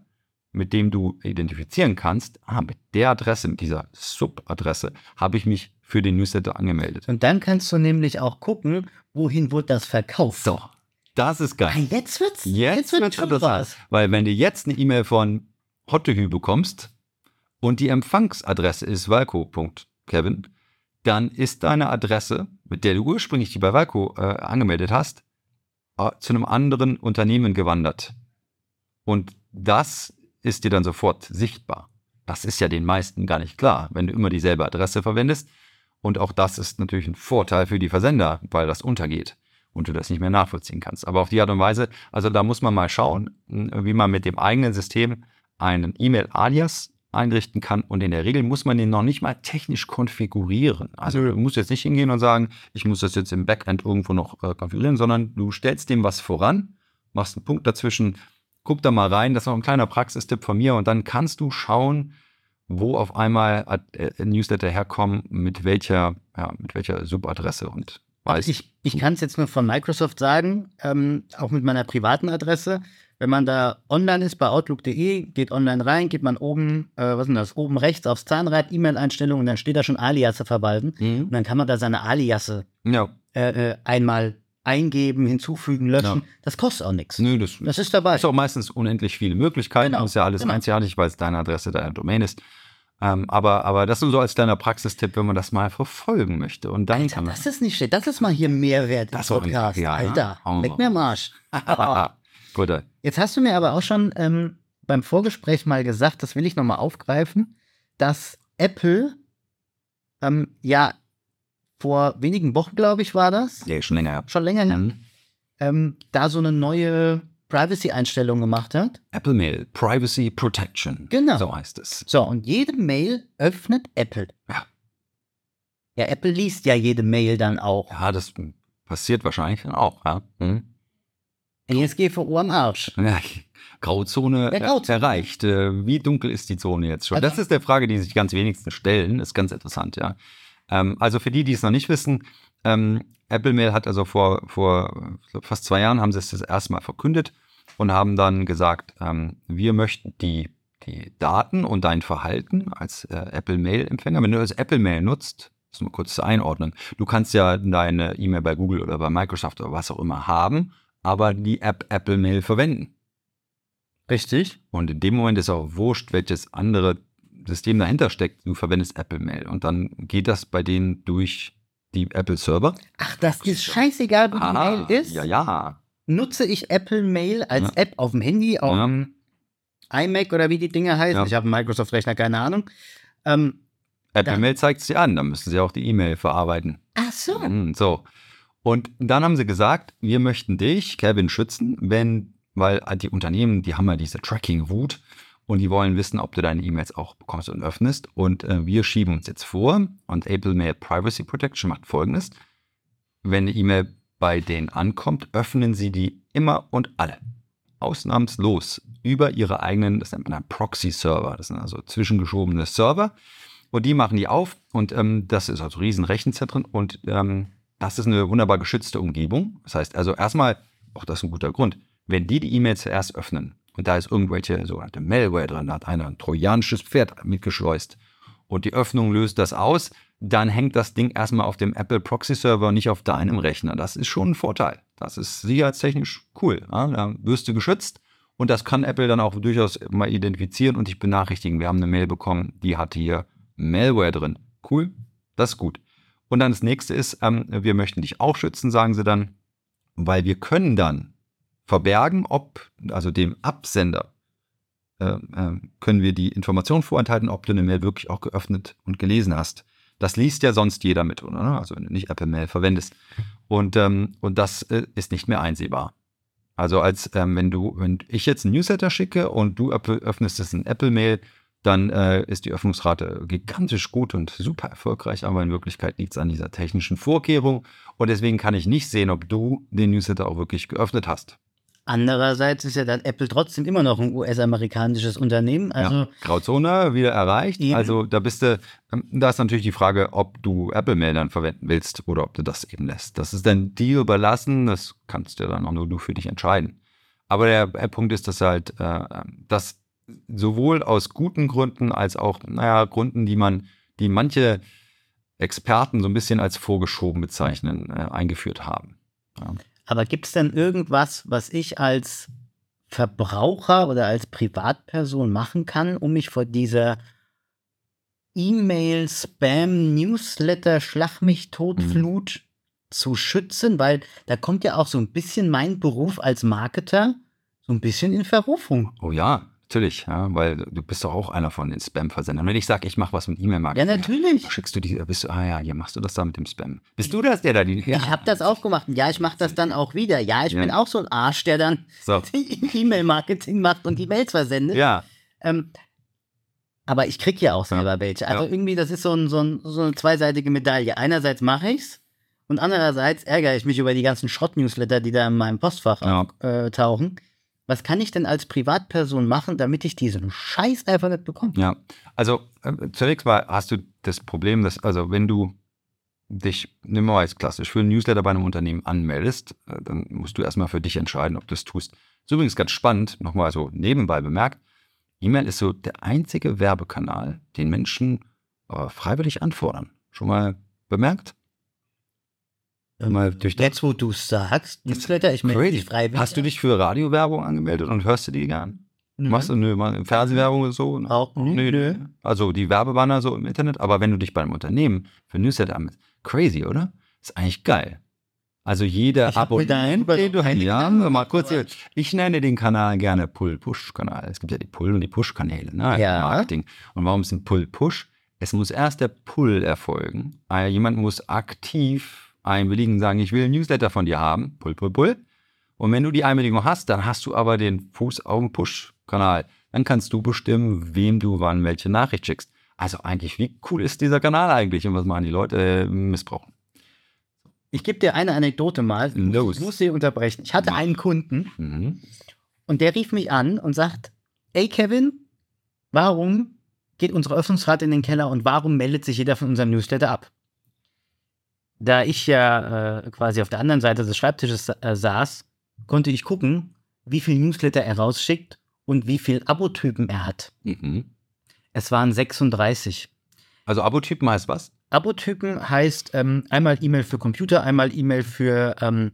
mit dem du identifizieren kannst, ah, mit der Adresse, mit dieser Subadresse habe ich mich für den Newsletter angemeldet. Und dann kannst du nämlich auch gucken, wohin wurde das verkauft. So, das ist geil. Ah, jetzt wird's, jetzt, jetzt wird's. Weil wenn du jetzt eine E-Mail von Hottehü bekommst und die Empfangsadresse ist valco.kevin, dann ist deine Adresse, mit der du ursprünglich die bei Valco äh, angemeldet hast, äh, zu einem anderen Unternehmen gewandert. Und das ist dir dann sofort sichtbar. Das ist ja den meisten gar nicht klar, wenn du immer dieselbe Adresse verwendest. Und auch das ist natürlich ein Vorteil für die Versender, weil das untergeht und du das nicht mehr nachvollziehen kannst. Aber auf die Art und Weise, also da muss man mal schauen, wie man mit dem eigenen System einen E-Mail-Alias einrichten kann. Und in der Regel muss man den noch nicht mal technisch konfigurieren. Also du musst jetzt nicht hingehen und sagen, ich muss das jetzt im Backend irgendwo noch äh, konfigurieren, sondern du stellst dem was voran, machst einen Punkt dazwischen, guck da mal rein. Das ist noch ein kleiner Praxistipp von mir. Und dann kannst du schauen, wo auf einmal äh, Newsletter herkommen, mit welcher, ja, mit welcher Subadresse und weiß. Ich, ich kann es jetzt nur von Microsoft sagen, ähm, auch mit meiner privaten Adresse. Wenn man da online ist bei Outlook.de, geht online rein, geht man oben, äh, was ist denn das, oben rechts aufs Zahnrad, E-Mail-Einstellungen, dann steht da schon Aliasse verwalten. Mhm. Und dann kann man da seine Aliasse ja. äh, äh, einmal eingeben, hinzufügen, löschen. Ja. Das kostet auch nichts. Nö, das, das ist dabei. Ist auch meistens unendlich viele Möglichkeiten. Genau. Das ist ja alles genau. einzigartig, weil es deine Adresse, deine Domain ist. Ähm, aber, aber das nur so als kleiner Praxistipp, wenn man das mal verfolgen möchte. Und dann Alter, das ist nicht schlecht. Das ist mal hier Mehrwert Das ein- Podcast. ja? Alter, leck mir am Arsch. Äh, Jetzt hast du mir aber auch schon ähm, beim Vorgespräch mal gesagt, das will ich nochmal aufgreifen, dass Apple ähm, ja vor wenigen Wochen, glaube ich, war das, ja, schon länger. schon länger her, Mhm. ähm, da so eine neue Privacy-Einstellung gemacht hat. Apple Mail, Privacy Protection. Genau. So heißt es. So, und jede Mail öffnet Apple. Ja. Ja, Apple liest ja jede Mail dann auch. Ja, das passiert wahrscheinlich dann auch. Ja. Mhm. NSGVO am Arsch. Ja, Grauzone Grauzone. erreicht. Äh, Wie dunkel ist die Zone jetzt schon? Also- das ist der Frage, die sich ganz wenigsten stellen. Ist ganz interessant, ja. Ähm, also für die, die es noch nicht wissen, ähm, Apple Mail hat also vor, vor fast zwei Jahren haben sie es das erste Mal verkündet und haben dann gesagt, ähm, wir möchten die, die Daten und dein Verhalten als äh, Apple Mail-Empfänger, wenn du das Apple Mail nutzt, das ist mal kurz zur Einordnung, du kannst ja deine E-Mail bei Google oder bei Microsoft oder was auch immer haben, aber die App Apple Mail verwenden. Richtig. Und in dem Moment ist auch wurscht, welches andere System dahinter steckt. Du verwendest Apple Mail. Und dann geht das bei denen durch die Apple Server. Ach, das ist scheißegal, wo die Mail ist. Ja, ja. Nutze ich Apple Mail als Ja. App auf dem Handy, auf Ja. dem iMac oder wie die Dinge heißen. Ja. Ich habe einen Microsoft-Rechner, keine Ahnung. Ähm, Apple Mail zeigt sie an. Dann müssen sie auch die E-Mail verarbeiten. ach so. Mhm, So. Und dann haben sie gesagt, wir möchten dich, Kevin, schützen, wenn, weil die Unternehmen, die haben ja diese Tracking-Wut und die wollen wissen, ob du deine E-Mails auch bekommst und öffnest. Und äh, wir schieben uns jetzt vor und Apple Mail Privacy Protection macht folgendes. Wenn eine E-Mail bei denen ankommt, öffnen sie die immer und alle. Ausnahmslos über ihre eigenen, das nennt man dann Proxy-Server. Das sind also zwischengeschobene Server. Und die machen die auf und ähm, das ist also riesen Rechenzentren und ähm, das ist eine wunderbar geschützte Umgebung. Das heißt also erstmal, auch das ist ein guter Grund, wenn die die E-Mail zuerst öffnen und da ist irgendwelche sogenannte Malware drin, da hat einer ein trojanisches Pferd mitgeschleust und die Öffnung löst das aus, dann hängt das Ding erstmal auf dem Apple Proxy Server nicht auf deinem Rechner. Das ist schon ein Vorteil. Das ist sicherheitstechnisch cool. Ja? Da wirst du geschützt und das kann Apple dann auch durchaus mal identifizieren und dich benachrichtigen. Wir haben eine Mail bekommen, die hat hier Malware drin. Cool, das ist gut. Und dann das nächste ist, ähm, wir möchten dich auch schützen, sagen sie dann, weil wir können dann verbergen, ob, also dem Absender, äh, äh, können wir die Information vorenthalten, ob du eine Mail wirklich auch geöffnet und gelesen hast. Das liest ja sonst jeder mit, oder? Also wenn du nicht Apple Mail verwendest. Und, ähm, und das äh, ist nicht mehr einsehbar. Also als ähm, wenn du, wenn ich jetzt einen Newsletter schicke und du öff- öffnest es in Apple Mail, dann äh, ist die Öffnungsrate gigantisch gut und super erfolgreich, aber in Wirklichkeit liegt es an dieser technischen Vorkehrung und deswegen kann ich nicht sehen, ob du den Newsletter auch wirklich geöffnet hast. Andererseits ist ja dann Apple trotzdem immer noch ein US-amerikanisches Unternehmen. Also, ja. Grauzone wieder erreicht. Eben. Also da bist du, ähm, da ist natürlich die Frage, ob du Apple Mail dann verwenden willst oder ob du das eben lässt. Das ist dann dir überlassen, das kannst du dann auch nur du für dich entscheiden. Aber der, Punkt ist, dass halt, äh, das sowohl aus guten Gründen als auch, naja, Gründen, die man, die manche Experten so ein bisschen als vorgeschoben bezeichnen, äh, eingeführt haben. Ja. aber gibt es denn irgendwas, was ich als Verbraucher oder als Privatperson machen kann, um mich vor dieser E-Mail, Spam, Newsletter, Schlag mich tot, Mhm. Flut zu schützen? Weil da kommt ja auch so ein bisschen mein Beruf als Marketer so ein bisschen in Verrufung. Oh ja, natürlich, ja, weil du bist doch auch einer von den Spam-Versendern. Wenn ich sage, ich mache was mit Ja, E-Mail-Marketing, natürlich. schickst du die, bist du, ah ja, hier machst du das da mit dem Spam. Bist du das, der da die, ja, Ich habe das auch gemacht. Ja, ich mache das dann auch wieder. Ja, ich Ja. bin auch so ein Arsch, der dann so, E-Mail-Marketing macht und die Mails versendet. ja, Ähm, aber ich krieg ja auch selber Ja. welche. Also Ja. irgendwie, das ist so, ein, so, ein, so eine zweiseitige Medaille. Einerseits mache ich's und andererseits ärgere ich mich über die ganzen Schrott-Newsletter, die da in meinem Postfach Ja. äh, tauchen. Was kann ich denn als Privatperson machen, damit ich diesen Scheiß einfach nicht bekomme? ja. Also äh, zunächst mal hast du das Problem, dass, also wenn du dich, nimm mal als klassisch, für einen Newsletter bei einem Unternehmen anmeldest, äh, dann musst du erstmal für dich entscheiden, ob du es tust. Ist übrigens ganz spannend, nochmal so nebenbei bemerkt, E-Mail ist so der einzige Werbekanal, den Menschen äh, freiwillig anfordern. Schon mal bemerkt? Mal durch Jetzt, wo du sagst, Newsletter, ich melde mich freiwillig. Hast du dich für Radiowerbung angemeldet und hörst du die gern? Machst du nö, mal Fernsehwerbung oder so? Auch nö, nö. Also die Werbebanner so im Internet, aber wenn du dich bei einem Unternehmen für Newsletter anmeldest, crazy, oder? Ist eigentlich geil. Also jeder du Ja, mal kurz hier. Ich nenne den Kanal gerne Pull-Push-Kanal. Es gibt ja die Pull- und die Push-Kanäle, ne? Ja. Marketing. Und warum ist ein Pull-Push? Es muss erst der Pull erfolgen. Ah, Jemand muss aktiv einwilligen, sagen, ich will ein Newsletter von dir haben. Pull, Pull, Pull. Und wenn du die Einwilligung hast, dann hast du aber den Fuß auf dem Push-Kanal. Dann kannst du bestimmen, wem du wann welche Nachricht schickst. Also eigentlich, wie cool ist dieser Kanal eigentlich und was machen die Leute? Äh, missbrauchen. Ich gebe dir eine Anekdote mal. Los. Ich muss sie unterbrechen. Ich hatte einen Kunden Mhm. und der rief mich an und sagt, ey Kevin, warum geht unsere Öffnungsrate in den Keller und warum meldet sich jeder von unserem Newsletter ab? Da ich ja äh, quasi auf der anderen Seite des Schreibtisches äh, saß, konnte ich gucken, wie viel Newsletter er rausschickt und wie viel Abotypen er hat. Mhm. Es waren 36. Also Abotypen heißt was? Abotypen heißt ähm, einmal E-Mail für Computer, einmal E-Mail für, ähm,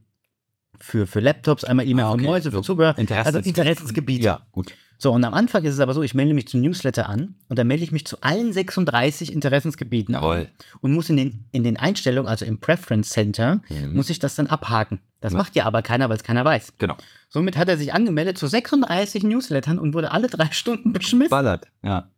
für, für Laptops, einmal E-Mail Ah, okay. für Mäuse, für Zubehör. Interessens- Also Interessensgebiete. Ja, gut. So, und am Anfang ist es aber so, ich melde mich zum Newsletter an und dann melde ich mich zu allen 36 Interessensgebieten an und muss in den, in den Einstellungen, also im Preference Center, Mhm. muss ich das dann abhaken. Das Ja. macht ja aber keiner, weil es keiner weiß. Genau. Somit hat er sich angemeldet zu 36 Newslettern und wurde alle drei Stunden beschmissen. Ballert. Ja.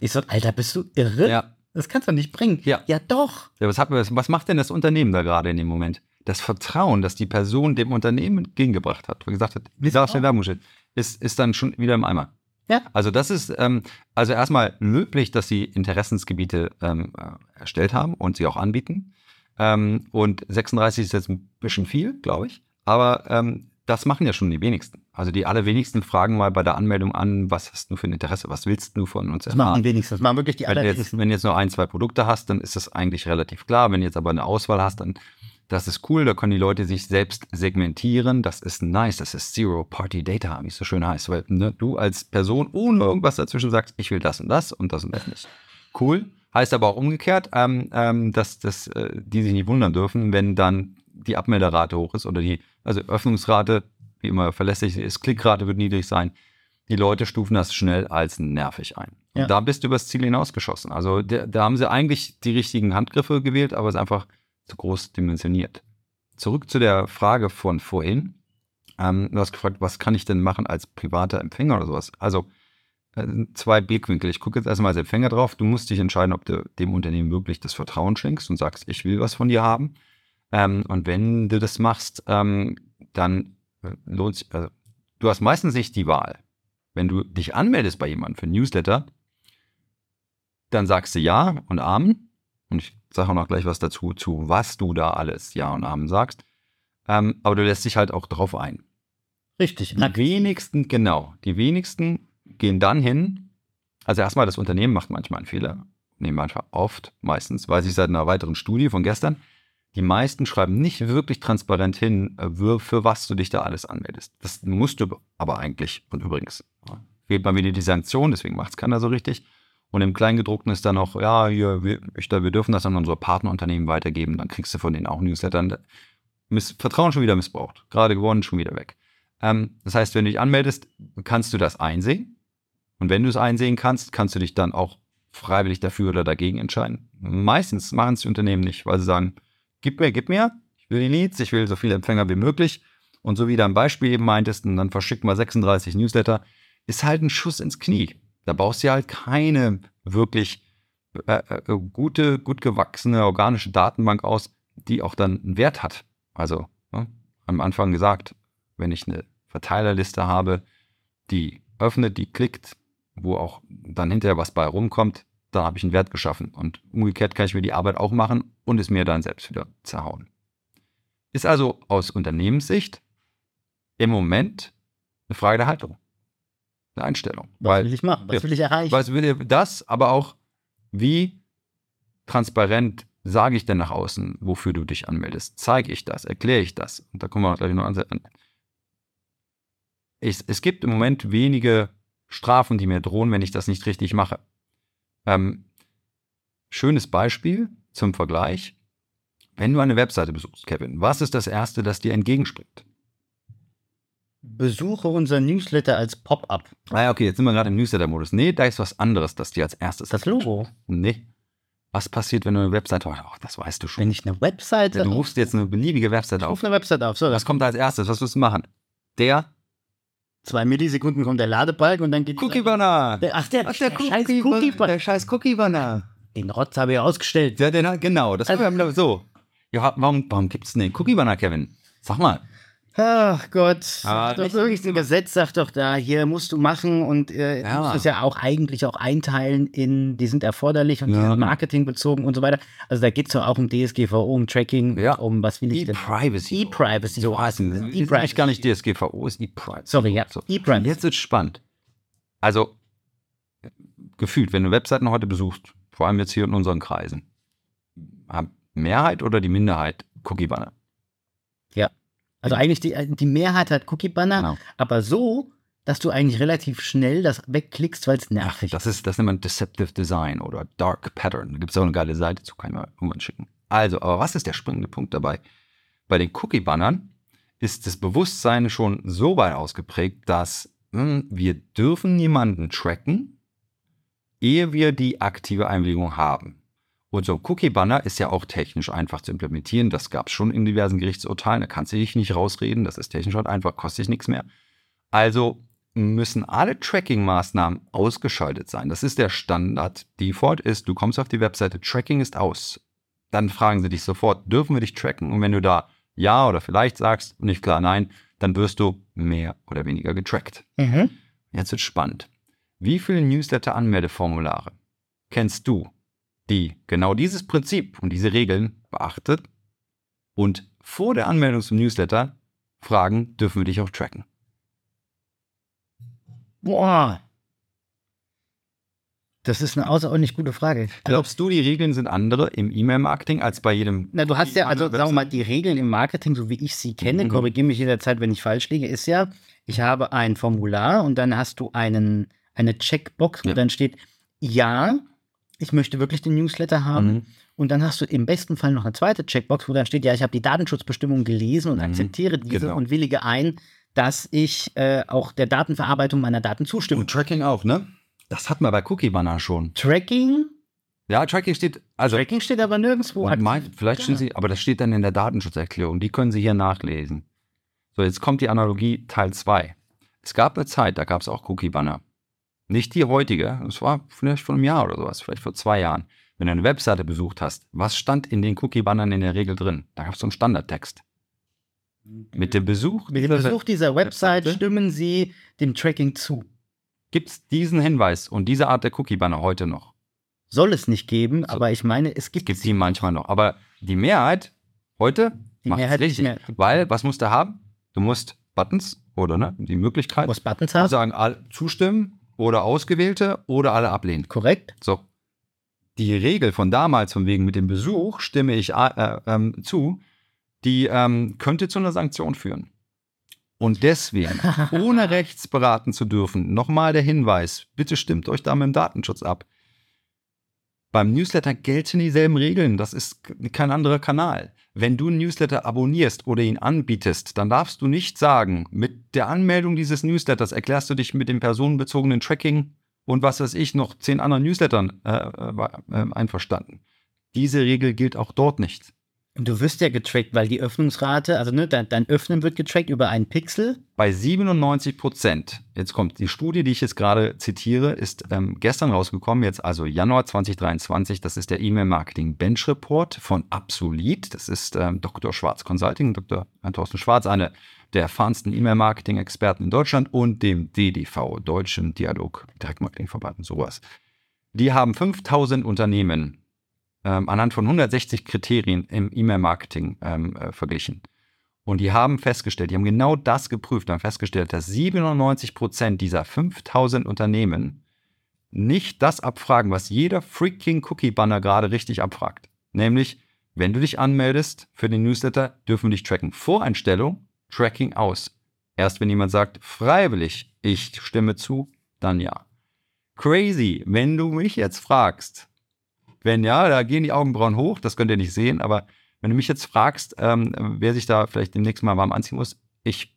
Ich so, Alter, bist du irre? Ja. Das kannst du nicht bringen. Ja. Ja, doch. Ja, was, hat, was was macht denn das Unternehmen da gerade in dem Moment? Das Vertrauen, das die Person dem Unternehmen entgegengebracht hat, wo gesagt hat, wie darfst du Werbung steht, ist, ist dann schon wieder im Eimer. Ja. Also das ist, ähm, also erstmal löblich, dass sie Interessensgebiete ähm, äh, erstellt haben und sie auch anbieten. Ähm, und 36 ist jetzt ein bisschen viel, glaube ich. Aber ähm, das machen ja schon die wenigsten. Also die allerwenigsten fragen mal bei der Anmeldung an, was hast du für ein Interesse, was willst du von uns Das machen erfahren? wenigstens. Das machen wirklich die Wenn du, jetzt, allerwenigsten. wenn du jetzt nur ein, zwei Produkte hast, dann ist das eigentlich relativ klar. Wenn du jetzt aber eine Auswahl hast, dann das ist cool, da können die Leute sich selbst segmentieren. Das ist nice, das ist Zero-Party-Data, wie es so schön heißt. Weil ne, du als Person ohne irgendwas dazwischen sagst, ich will das und das und das und das nicht. Cool. Heißt aber auch umgekehrt, ähm, ähm, dass, dass äh, die sich nicht wundern dürfen, wenn dann die Abmelderate hoch ist oder die, also Öffnungsrate, wie immer verlässlich ist, Klickrate wird niedrig sein. Die Leute stufen das schnell als nervig ein. Und Ja. da bist du übers Ziel hinausgeschossen. Also da, da haben sie eigentlich die richtigen Handgriffe gewählt, aber es ist einfach zu groß dimensioniert. Zurück zu der Frage von vorhin. Ähm, du hast gefragt, was kann ich denn machen als privater Empfänger oder sowas? Also äh, zwei Blickwinkel. Ich gucke jetzt erstmal als Empfänger drauf. Du musst dich entscheiden, ob du dem Unternehmen wirklich das Vertrauen schenkst und sagst, ich will was von dir haben. Ähm, und wenn du das machst, ähm, dann äh, lohnt sich, also, du hast meistens nicht die Wahl. Wenn du dich anmeldest bei jemandem für ein Newsletter, dann sagst du Ja und Amen. Und ich sage auch noch gleich was dazu, zu was du da alles Ja und Amen sagst. Ähm, aber du lässt dich halt auch drauf ein. Richtig. Die wenigsten, genau, die wenigsten gehen dann hin. Also erstmal, das Unternehmen macht manchmal einen Fehler. Nee, manchmal oft, meistens, weiß ich seit einer weiteren Studie von gestern. Die meisten schreiben nicht wirklich transparent hin, äh, für was du dich da alles anmeldest. Das musst du aber eigentlich. Und übrigens, fehlt mal wieder die Sanktion, deswegen macht es keiner so richtig. Und im Kleingedruckten ist dann noch, ja, hier, wir, wir dürfen das an unsere Partnerunternehmen weitergeben, dann kriegst du von denen auch Newsletter. Miss, Vertrauen schon wieder missbraucht. Gerade gewonnen, schon wieder weg. Ähm, das heißt, wenn du dich anmeldest, kannst du das einsehen. Und wenn du es einsehen kannst, kannst du dich dann auch freiwillig dafür oder dagegen entscheiden. Meistens machen es die Unternehmen nicht, weil sie sagen, gib mir, gib mir, ich will die Leads, ich will so viele Empfänger wie möglich. Und so wie du am Beispiel eben meintest, und dann verschickt mal 36 Newsletter, ist halt ein Schuss ins Knie. Da brauchst du ja halt keine wirklich äh, äh, gute, gut gewachsene organische Datenbank aus, die auch dann einen Wert hat. Also ne, am Anfang gesagt, wenn ich eine Verteilerliste habe, die öffnet, die klickt, wo auch dann hinterher was bei rumkommt, da habe ich einen Wert geschaffen. Und umgekehrt kann ich mir die Arbeit auch machen und es mir dann selbst wieder zerhauen. Ist also aus Unternehmenssicht im Moment eine Frage der Haltung, eine Einstellung. Was Weil will ich machen? Was will ich erreichen? was will ihr das, aber auch, wie transparent sage ich denn nach außen, wofür du dich anmeldest? Zeige ich das? Erkläre ich das? Und da kommen wir gleich noch an. Ich, es gibt im Moment wenige Strafen, die mir drohen, wenn ich das nicht richtig mache. Ähm, schönes Beispiel zum Vergleich. Wenn du eine Webseite besuchst, Kevin, was ist das Erste, das dir entgegenspringt? Besuche unser Newsletter als Pop-up. Ah ja, okay, jetzt sind wir gerade im Newsletter-Modus. Nee, da ist was anderes, das dir als erstes. Das Logo. Nee. Was passiert, wenn du eine Webseite hast? Oh, das weißt du schon. Wenn ich eine Webseite. Ja, du rufst jetzt eine beliebige ich Webseite auf. rufe eine Webseite auf. So, Was kommt da als erstes? Was wirst du machen? Der zwei Millisekunden kommt der Ladebalken und dann geht Cookie Banner. Der, ach, der, Ach, der, scheiß Cookie, Cookie Banner. Der scheiß Cookie Banner. Den Rotz habe ich ausgestellt. Ja, den, genau, das Also- können wir so. Ja, warum, warum gibt es denn den Cookie Banner, Kevin? Sag mal. Ach Gott. Ah, doch wirklich ein Gesetz sagt doch da, hier musst du machen und äh, Ja. du musst es ja auch eigentlich auch einteilen in, die sind erforderlich und die Ja. sind marketingbezogen und so weiter. Also da geht es doch auch um DSGVO, um Tracking, Ja. um was will ich denn? E-Privacy. E-Privacy. So heißen sie. E-Privacy. Ist eigentlich gar nicht DSGVO, ist E-Privacy. Sorry, ja. So. E-Privacy. Jetzt wird spannend. Also, gefühlt, wenn du Webseiten heute besuchst, vor allem jetzt hier in unseren Kreisen, haben Mehrheit oder die Minderheit Cookie Banner? Also eigentlich die, die Mehrheit hat Cookie-Banner, Genau. aber so, dass du eigentlich relativ schnell das wegklickst, weil es nervig ist. Das ist, das nennt man Deceptive Design oder Dark Pattern. Da gibt es auch eine geile Seite zu, kann ich mal irgendwann schicken. Also, aber was ist der springende Punkt dabei? Bei den Cookie-Bannern ist das Bewusstsein schon so weit ausgeprägt, dass hm, wir dürfen jemanden tracken, ehe wir die aktive Einwilligung haben. Und so ein Cookie-Banner ist ja auch technisch einfach zu implementieren. Das gab es schon in diversen Gerichtsurteilen. Da kannst du dich nicht rausreden. Das ist technisch halt einfach, kostet dich nichts mehr. Also müssen alle Tracking-Maßnahmen ausgeschaltet sein. Das ist der Standard. Default ist, du kommst auf die Webseite, Tracking ist aus. Dann fragen sie dich sofort, dürfen wir dich tracken? Und wenn du da ja oder vielleicht sagst, nicht klar nein, dann wirst du mehr oder weniger getrackt. Mhm. Jetzt wird spannend. Wie viele Newsletter-Anmeldeformulare kennst du, die genau dieses Prinzip und diese Regeln beachtet und vor der Anmeldung zum Newsletter fragen, dürfen wir dich auch tracken? Boah. Das ist eine außerordentlich gute Frage. Glaubst du, die Regeln sind andere im E-Mail-Marketing als bei jedem? Na, du hast ja, also sagen wir mal, die Regeln im Marketing, so wie ich sie kenne, Mhm. korrigiere mich jederzeit, wenn ich falsch liege, ist ja, ich habe ein Formular und dann hast du einen, eine Checkbox, wo Ja. dann steht, ja, ich möchte wirklich den Newsletter haben. Mhm. Und dann hast du im besten Fall noch eine zweite Checkbox, wo dann steht, ja, ich habe die Datenschutzbestimmungen gelesen und Mhm, akzeptiere diese genau. und willige ein, dass ich äh, auch der Datenverarbeitung meiner Daten zustimme. Und Tracking auch, ne? Das hatten wir bei Cookie Banner schon. Tracking? Ja, Tracking steht, also Tracking steht aber nirgendwo. Und mein, vielleicht stehen Sie, aber das steht dann in der Datenschutzerklärung. Die können Sie hier nachlesen. So, jetzt kommt die Analogie Teil 2. Es gab eine Zeit, da gab es auch Cookie-Banner. Nicht die heutige, das war vielleicht vor einem Jahr oder sowas, vielleicht vor zwei Jahren. Wenn du eine Webseite besucht hast, was stand in den Cookie-Bannern in der Regel drin? Da gab es so einen Standardtext. Mit dem Besuch, Mit dem Besuch dieser Website Webseite? stimmen sie dem Tracking zu. gibt es diesen Hinweis und diese Art der Cookie-Banner heute noch. Soll es nicht geben, aber ich meine, es gibt Gibt es die manchmal noch. Aber die Mehrheit heute Die macht es richtig. mehr. Weil, was musst du haben? Du musst Buttons oder ne, die Möglichkeit muss Buttons haben. sagen, all, zustimmen oder ausgewählte oder alle ablehnen. Korrekt. So. Die Regel von damals, von wegen mit dem Besuch, stimme ich äh, ähm, zu, die ähm, könnte zu einer Sanktion führen. Und deswegen, ohne rechtsberaten zu dürfen, nochmal der Hinweis, bitte stimmt euch da mit dem Datenschutz ab. Beim Newsletter gelten dieselben Regeln, das ist kein anderer Kanal. Wenn du einen Newsletter abonnierst oder ihn anbietest, dann darfst du nicht sagen, mit der Anmeldung dieses Newsletters erklärst du dich mit dem personenbezogenen Tracking und was weiß ich noch zehn anderen Newslettern äh, äh, äh, einverstanden. Diese Regel gilt auch dort nicht. Du wirst ja getrackt, weil die Öffnungsrate, also ne, dein, dein Öffnen wird getrackt über einen Pixel. Bei 97 Prozent, jetzt kommt die Studie, die ich jetzt gerade zitiere, ist ähm, gestern rausgekommen, jetzt also Januar 2023. Das ist der E-Mail-Marketing Bench Report von Absolut. Das ist ähm, Dr. Schwarz Consulting, Dr. Thorsten Schwarz, eine der erfahrensten E-Mail-Marketing-Experten in Deutschland und dem DDV, Deutschen Dialog Direktmarketingverband, sowas. Die haben 5000 Unternehmen ähm, anhand von 160 Kriterien im E-Mail-Marketing ähm, äh, verglichen. Und die haben festgestellt, die haben genau das geprüft, haben festgestellt, dass 97 Prozent dieser 5000 Unternehmen nicht das abfragen, was jeder freaking Cookie-Banner gerade richtig abfragt. Nämlich, wenn du dich anmeldest für den Newsletter, dürfen wir dich tracken. Voreinstellung, Tracking aus. Erst wenn jemand sagt, freiwillig, ich stimme zu, dann ja. Crazy, wenn du mich jetzt fragst, wenn ja, da gehen die Augenbrauen hoch, das könnt ihr nicht sehen, aber wenn du mich jetzt fragst, ähm, wer sich da vielleicht demnächst mal warm anziehen muss, ich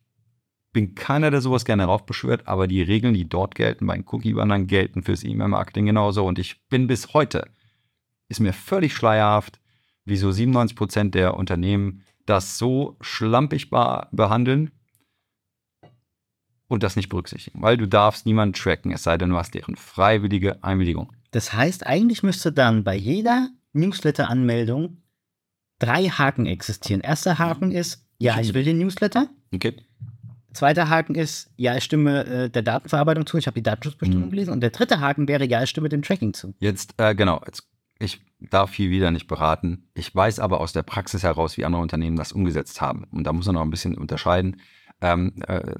bin keiner, der sowas gerne raufbeschwört, aber die Regeln, die dort gelten, bei Cookie-Bannern gelten fürs E-Mail-Marketing genauso. Und ich bin bis heute, ist mir völlig schleierhaft, wieso 97 Prozent der Unternehmen das so schlampig behandeln und das nicht berücksichtigen. Weil du darfst niemanden tracken, es sei denn, du hast deren freiwillige Einwilligung. Das heißt, eigentlich müsste dann bei jeder Newsletter-Anmeldung drei Haken existieren. Erster Haken ist, ja, ich will den Newsletter. Okay. Zweiter Haken ist, ja, ich stimme äh, der Datenverarbeitung zu. Ich habe die Datenschutzbestimmung Mhm. gelesen. Und der dritte Haken wäre, ja, ich stimme dem Tracking zu. Jetzt, äh, genau, jetzt, ich darf hier wieder nicht beraten. Ich weiß aber aus der Praxis heraus, wie andere Unternehmen das umgesetzt haben. Und da muss man noch ein bisschen unterscheiden. Ähm, äh,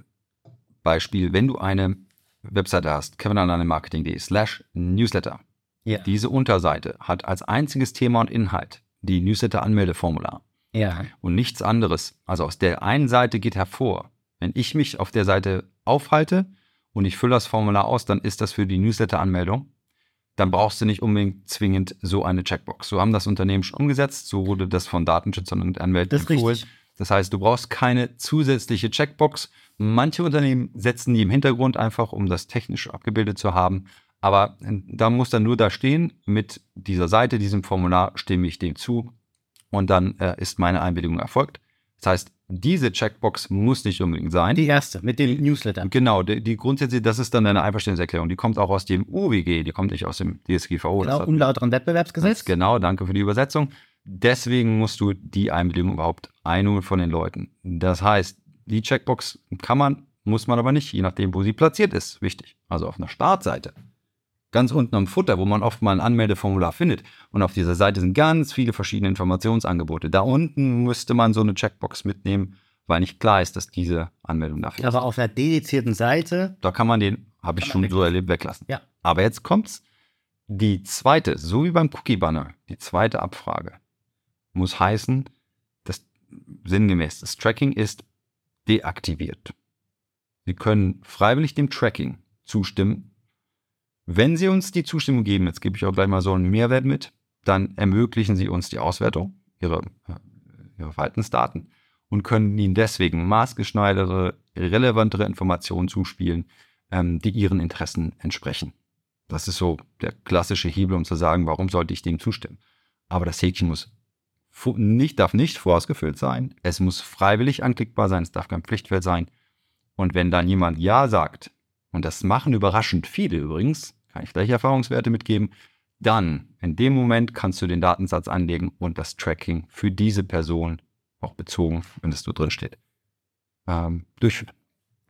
Beispiel, wenn du eine Webseite hast, kevinalanimarketing.de slash Newsletter. Ja. Diese Unterseite hat als einziges Thema und Inhalt die Newsletter-Anmeldeformular Ja. und nichts anderes. Also aus der einen Seite geht hervor, wenn ich mich auf der Seite aufhalte und ich fülle das Formular aus, dann ist das für die Newsletter-Anmeldung. Dann brauchst du nicht unbedingt zwingend so eine Checkbox. So haben das Unternehmen schon umgesetzt, so wurde das von Datenschützern und Anwälten Das ist richtig. Das heißt, du brauchst keine zusätzliche Checkbox. Manche Unternehmen setzen die im Hintergrund einfach, um das technisch abgebildet zu haben. Aber äh, da muss dann nur da stehen, mit dieser Seite, diesem Formular stimme ich dem zu und dann äh, ist meine Einwilligung erfolgt. Das heißt, diese Checkbox muss nicht unbedingt sein. Die erste, mit dem Newsletter. genau, die, die grundsätzliche, das ist dann eine Einverständniserklärung. Die kommt auch aus dem UWG, die kommt nicht aus dem DSGVO. Genau, unlauteren Wettbewerbsgesetz. genau, danke für die Übersetzung. Deswegen musst du die Einwilligung überhaupt einholen von den Leuten. Das heißt, die Checkbox kann man, muss man aber nicht, je nachdem, wo sie platziert ist. Wichtig. Also auf einer Startseite. Ganz unten am Futter, wo man oft mal ein Anmeldeformular findet. Und auf dieser Seite sind ganz viele verschiedene Informationsangebote. Da unten müsste man so eine Checkbox mitnehmen, weil nicht klar ist, dass diese Anmeldung dafür ist. Aber auf einer dedizierten Seite. Da kann man den, habe ich schon man so erlebt, weglassen. Ja. Aber jetzt kommt's. Die zweite, so wie beim Cookie-Banner, die zweite Abfrage muss heißen, dass sinngemäß das Tracking ist deaktiviert. Sie können freiwillig dem Tracking zustimmen. Wenn Sie uns die Zustimmung geben, jetzt gebe ich auch gleich mal so einen Mehrwert mit, dann ermöglichen Sie uns die Auswertung Ihrer, äh, Ihrer Verhaltensdaten und können Ihnen deswegen maßgeschneiderte, relevantere Informationen zuspielen, ähm, die Ihren Interessen entsprechen. Das ist so der klassische Hebel, um zu sagen, warum sollte ich dem zustimmen. Aber das Häkchen muss nicht, darf nicht vorausgefüllt sein. Es muss freiwillig anklickbar sein. Es darf kein Pflichtfeld sein. Und wenn dann jemand Ja sagt, und das machen überraschend viele übrigens, kann ich gleich Erfahrungswerte mitgeben, dann in dem Moment kannst du den Datensatz anlegen und das Tracking für diese Person, auch bezogen, wenn es so drin steht, ähm, durchführen.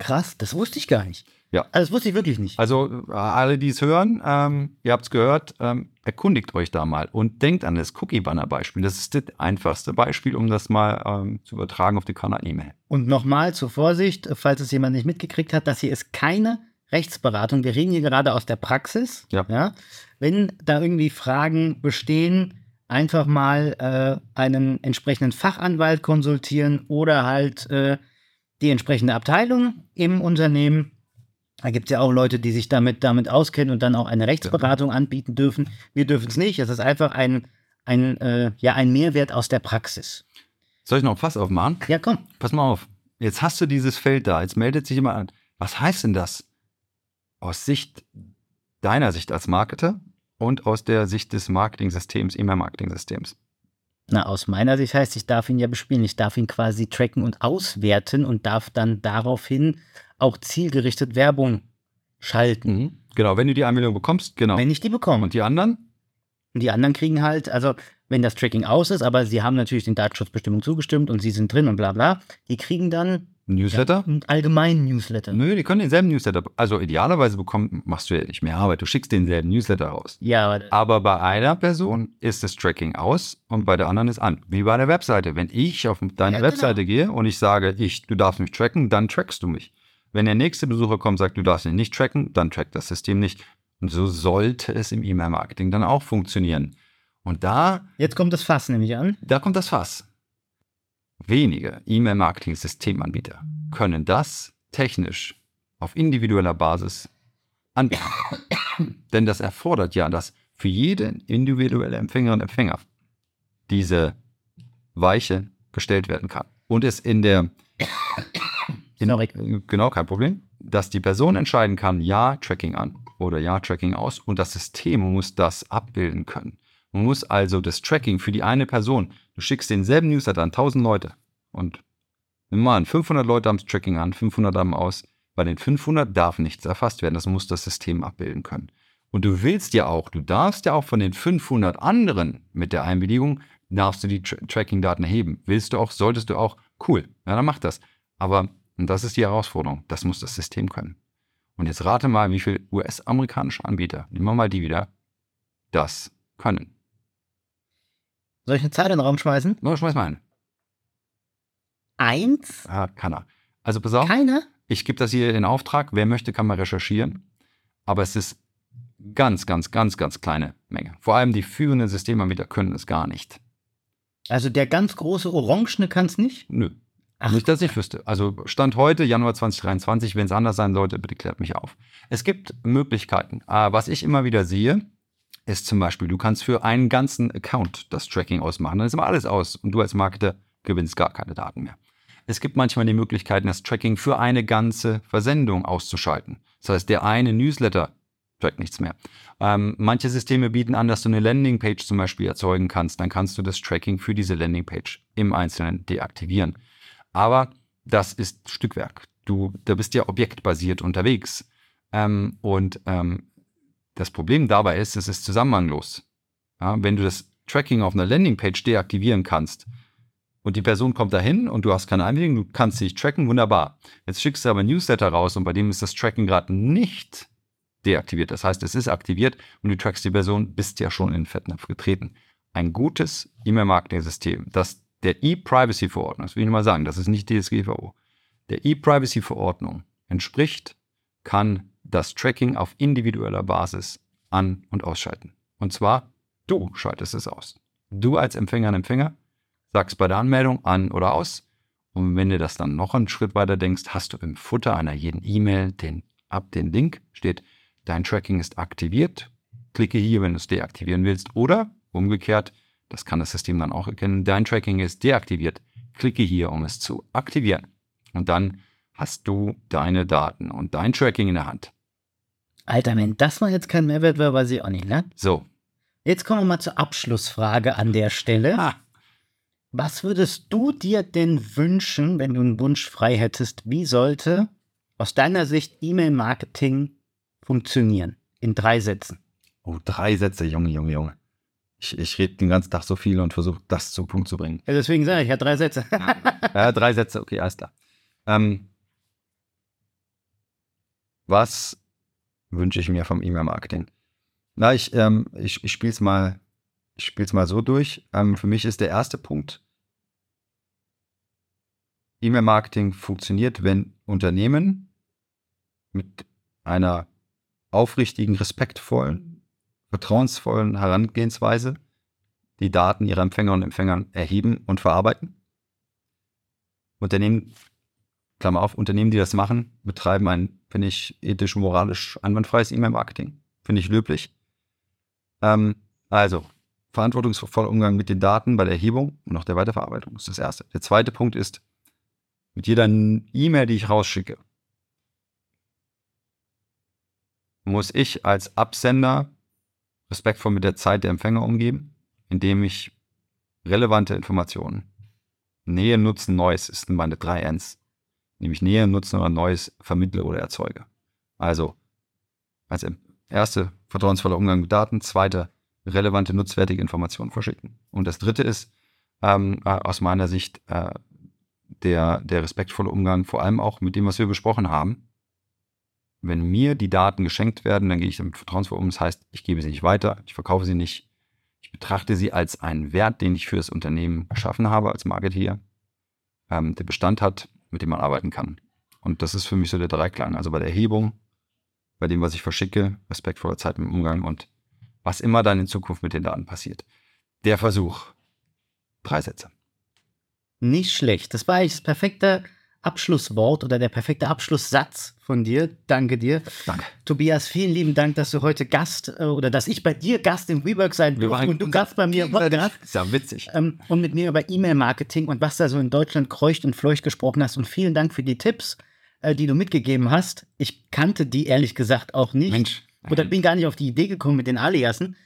Krass, das wusste ich gar nicht. Ja. Also das wusste ich wirklich nicht. Also alle, die es hören, ähm, ihr habt es gehört, ähm, erkundigt euch da mal und denkt an das Cookie-Banner-Beispiel. Das ist das einfachste Beispiel, um das mal ähm, zu übertragen auf die Kanal-E-Mail. Und nochmal zur Vorsicht, falls es jemand nicht mitgekriegt hat, das hier ist keine Rechtsberatung. Wir reden hier gerade aus der Praxis. Ja. Wenn da irgendwie Fragen bestehen, einfach mal äh, einen entsprechenden Fachanwalt konsultieren oder halt äh, die entsprechende Abteilung im Unternehmen. Da gibt es ja auch Leute, die sich damit, damit auskennen und dann auch eine Rechtsberatung anbieten dürfen. Wir dürfen es nicht. Es ist einfach ein, ein, äh, ja, ein Mehrwert aus der Praxis. Soll ich noch Fass aufmachen? Ja, komm. Pass mal auf. Jetzt hast du dieses Feld da. Jetzt meldet sich jemand an. Was heißt denn das? Aus Sicht deiner Sicht als Marketer und aus der Sicht des Marketing-Systems, E-Mail-Marketing-Systems. Na, aus meiner Sicht heißt, ich darf ihn ja bespielen. Ich darf ihn quasi tracken und auswerten und darf dann daraufhin auch zielgerichtet Werbung schalten, Genau, wenn du die Einmeldung bekommst, genau. wenn ich die bekomme. Und die anderen? Und die anderen kriegen halt, also wenn das Tracking aus ist, aber sie haben natürlich den Datenschutzbestimmungen zugestimmt und sie sind drin und bla bla, die kriegen dann Newsletter? einen allgemeinen Newsletter. Nö, die können denselben Newsletter. Also idealerweise bekommen, machst du ja nicht mehr Arbeit. Du schickst denselben Newsletter raus. Ja, aber Aber bei einer Person ist das Tracking aus und bei der anderen ist an. Wie bei der Webseite. Wenn ich auf deine Ja, genau. Webseite gehe und ich sage, ich, du darfst mich tracken, dann trackst du mich. Wenn der nächste Besucher kommt und sagt, du darfst mich nicht tracken, dann trackt das System nicht. Und so sollte es im E-Mail-Marketing dann auch funktionieren. Und da, jetzt kommt das Fass nämlich an. da kommt das Fass. Wenige E-Mail-Marketing-Systemanbieter können das technisch auf individueller Basis anbieten. Denn das erfordert ja, dass für jede individuelle Empfängerin und Empfänger diese Weiche gestellt werden kann. Und es in der. In, genau, kein Problem. Dass die Person entscheiden kann, ja, Tracking an oder ja, Tracking aus und das System muss das abbilden können. Man muss also das Tracking für die eine Person, du schickst denselben Newsletter an 1000 Leute und nimm mal an, 500 Leute haben das Tracking an, 500 haben aus. Bei den 500 darf nichts erfasst werden, das muss das System abbilden können. Und du willst ja auch, du darfst ja auch von den 500 anderen mit der Einwilligung, darfst du die Tra Tracking-Daten erheben. Willst du auch, solltest du auch, cool, ja, dann mach das. Aber, und das ist die Herausforderung, das muss das System können. Und jetzt rate mal, wie viele US-amerikanische Anbieter, nehmen wir mal die wieder, das können. Soll ich eine Zahl in den Raum schmeißen? Na, schmeiß mal ein. Eins? Ja, kann er. Also pass auf, Keiner? ich gebe das hier in Auftrag. Wer möchte, kann mal recherchieren. Aber es ist ganz, ganz, ganz, ganz kleine Menge. Vor allem die führenden Systemanbieter können es gar nicht. Also der ganz große Orangene kann es nicht? Nö. Ach. Nicht, dass ich wüsste. Also Stand heute, Januar 2023, wenn es anders sein sollte, bitte klärt mich auf. Es gibt Möglichkeiten. Äh, was ich immer wieder sehe, ist zum Beispiel, du kannst für einen ganzen Account das Tracking ausmachen. Dann ist immer alles aus und du als Marketer gewinnst gar keine Daten mehr. Es gibt manchmal die Möglichkeiten, das Tracking für eine ganze Versendung auszuschalten. Das heißt, der eine Newsletter trackt nichts mehr. Ähm, manche Systeme bieten an, dass du eine Landingpage zum Beispiel erzeugen kannst. Dann kannst du das Tracking für diese Landingpage im Einzelnen deaktivieren. Aber das ist Stückwerk. Du, da bist ja objektbasiert unterwegs. Ähm, und ähm, das Problem dabei ist, es ist zusammenhanglos. Ja, wenn du das Tracking auf einer Landingpage deaktivieren kannst und die Person kommt dahin und du hast keine Einwilligung, du kannst nicht tracken, wunderbar. Jetzt schickst du aber ein Newsletter raus und bei dem ist das Tracking gerade nicht deaktiviert. Das heißt, es ist aktiviert und du trackst die Person, bist ja schon in den Fettnapf getreten. Ein gutes E-Mail-Marketing-System, das der E-Privacy-Verordnung, das will ich mal sagen, das ist nicht DSGVO, der E-Privacy-Verordnung entspricht, kann das Tracking auf individueller Basis an- und ausschalten. Und zwar, du schaltest es aus. Du als Empfänger und Empfänger sagst bei der Anmeldung an oder aus. Und wenn du das dann noch einen Schritt weiter denkst, hast du im Futter einer jeden E-Mail den, ab den Link, steht, dein Tracking ist aktiviert. Klicke hier, wenn du es deaktivieren willst. Oder umgekehrt, das kann das System dann auch erkennen, dein Tracking ist deaktiviert. Klicke hier, um es zu aktivieren. Und dann hast du deine Daten und dein Tracking in der Hand. Alter, wenn das mal jetzt kein Mehrwert wäre, weiß ich auch nicht, ne? So. Jetzt kommen wir mal zur Abschlussfrage an der Stelle. Ah, Was würdest du dir denn wünschen, wenn du einen Wunsch frei hättest? Wie sollte aus deiner Sicht E-Mail-Marketing funktionieren? In drei Sätzen. oh, drei Sätze, Junge, Junge, Junge. Ich, ich rede den ganzen Tag so viel und versuche das zum Punkt zu bringen. Ja, deswegen sage ich ja drei Sätze. Ja, drei Sätze, okay, alles klar. Ähm, was wünsche ich mir vom E-Mail-Marketing? Na, ich, ähm, ich, ich spiele es mal, ich spiel's mal so durch. Ähm, für mich ist der erste Punkt, E-Mail-Marketing funktioniert, wenn Unternehmen mit einer aufrichtigen, respektvollen, vertrauensvollen Herangehensweise die Daten ihrer Empfänger und Empfänger erheben und verarbeiten. Unternehmen, Klammer auf, Unternehmen, die das machen, betreiben ein, finde ich, ethisch, moralisch einwandfreies E-Mail-Marketing. Finde ich löblich. Ähm, also, verantwortungsvoller Umgang mit den Daten bei der Erhebung und auch der Weiterverarbeitung ist das erste. Der zweite Punkt ist, mit jeder E-Mail, die ich rausschicke, muss ich als Absender respektvoll mit der Zeit der Empfänger umgehen, indem ich relevante Informationen, Nähe, Nutzen, Neues ist meine drei Ns, nämlich Nähe, Nutzen oder Neues vermittle oder erzeuge. Also als erste vertrauensvoller Umgang mit Daten, zweite relevante, nutzwertige Informationen verschicken. Und das dritte ist ähm, äh, aus meiner Sicht äh, der, der respektvolle Umgang, vor allem auch mit dem, was wir besprochen haben. Wenn mir die Daten geschenkt werden, dann gehe ich damit vertrauensvoll um. Das heißt, ich gebe sie nicht weiter, ich verkaufe sie nicht. Ich betrachte sie als einen Wert, den ich für das Unternehmen geschaffen habe als Marketeer, ähm, der Bestand hat, mit dem man arbeiten kann. Und das ist für mich so der Dreiklang. Also bei der Erhebung, bei dem, was ich verschicke, respektvoller Zeit im Umgang und was immer dann in Zukunft mit den Daten passiert. Der Versuch. Drei Sätze. Nicht schlecht. Das war eigentlich das perfekte Abschlusswort oder der perfekte Abschlusssatz von dir. Danke dir. Danke. Tobias, vielen lieben Dank, dass du heute Gast äh, oder dass ich bei dir Gast im WeWork sein durfte und du Gast bei mir warst. Ist ja witzig. ähm, und mit mir über E-Mail-Marketing und was da so in Deutschland kreucht und fleucht gesprochen hast. Und vielen Dank für die Tipps. äh, die du mitgegeben hast. Ich kannte die ehrlich gesagt auch nicht. Mensch. Oder bin gar nicht auf die Idee gekommen mit den Aliasen.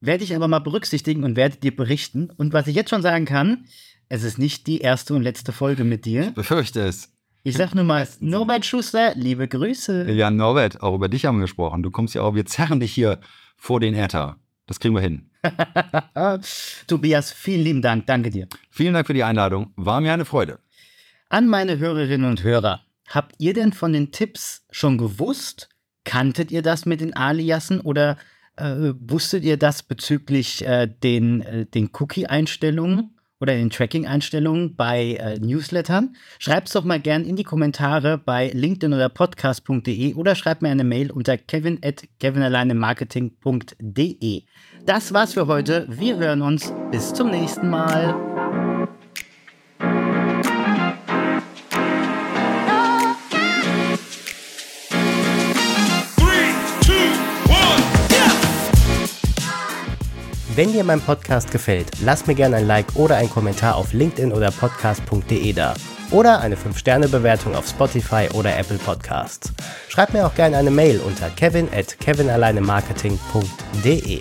Werde ich aber mal berücksichtigen und werde dir berichten. Und was ich jetzt schon sagen kann, es ist nicht die erste und letzte Folge mit dir. Befürchte es. Ich sag nur mal, Norbert Schuster, liebe Grüße. Ja, Norbert, auch über dich haben wir gesprochen. Du kommst ja auch, wir zerren dich hier vor den Äther. Das kriegen wir hin. Tobias, vielen lieben Dank. Danke dir. Vielen Dank für die Einladung. War mir eine Freude. An meine Hörerinnen und Hörer, habt ihr denn von den Tipps schon gewusst? Kanntet ihr das mit den Aliasen oder äh, wusstet ihr das bezüglich äh, den, äh, den Cookie-Einstellungen oder den Tracking-Einstellungen bei äh, Newslettern? Schreibt es doch mal gern in die Kommentare bei LinkedIn oder podcast.de oder schreibt mir eine Mail unter kevin at kevinalleinemarketing.de. Das war's für heute. Wir hören uns. Bis zum nächsten Mal. Wenn dir mein Podcast gefällt, lass mir gerne ein Like oder einen Kommentar auf LinkedIn oder podcast.de da. Oder eine 5-Sterne-Bewertung auf Spotify oder Apple Podcasts. Schreib mir auch gerne eine Mail unter kevin at kevinalleinemarketing.de.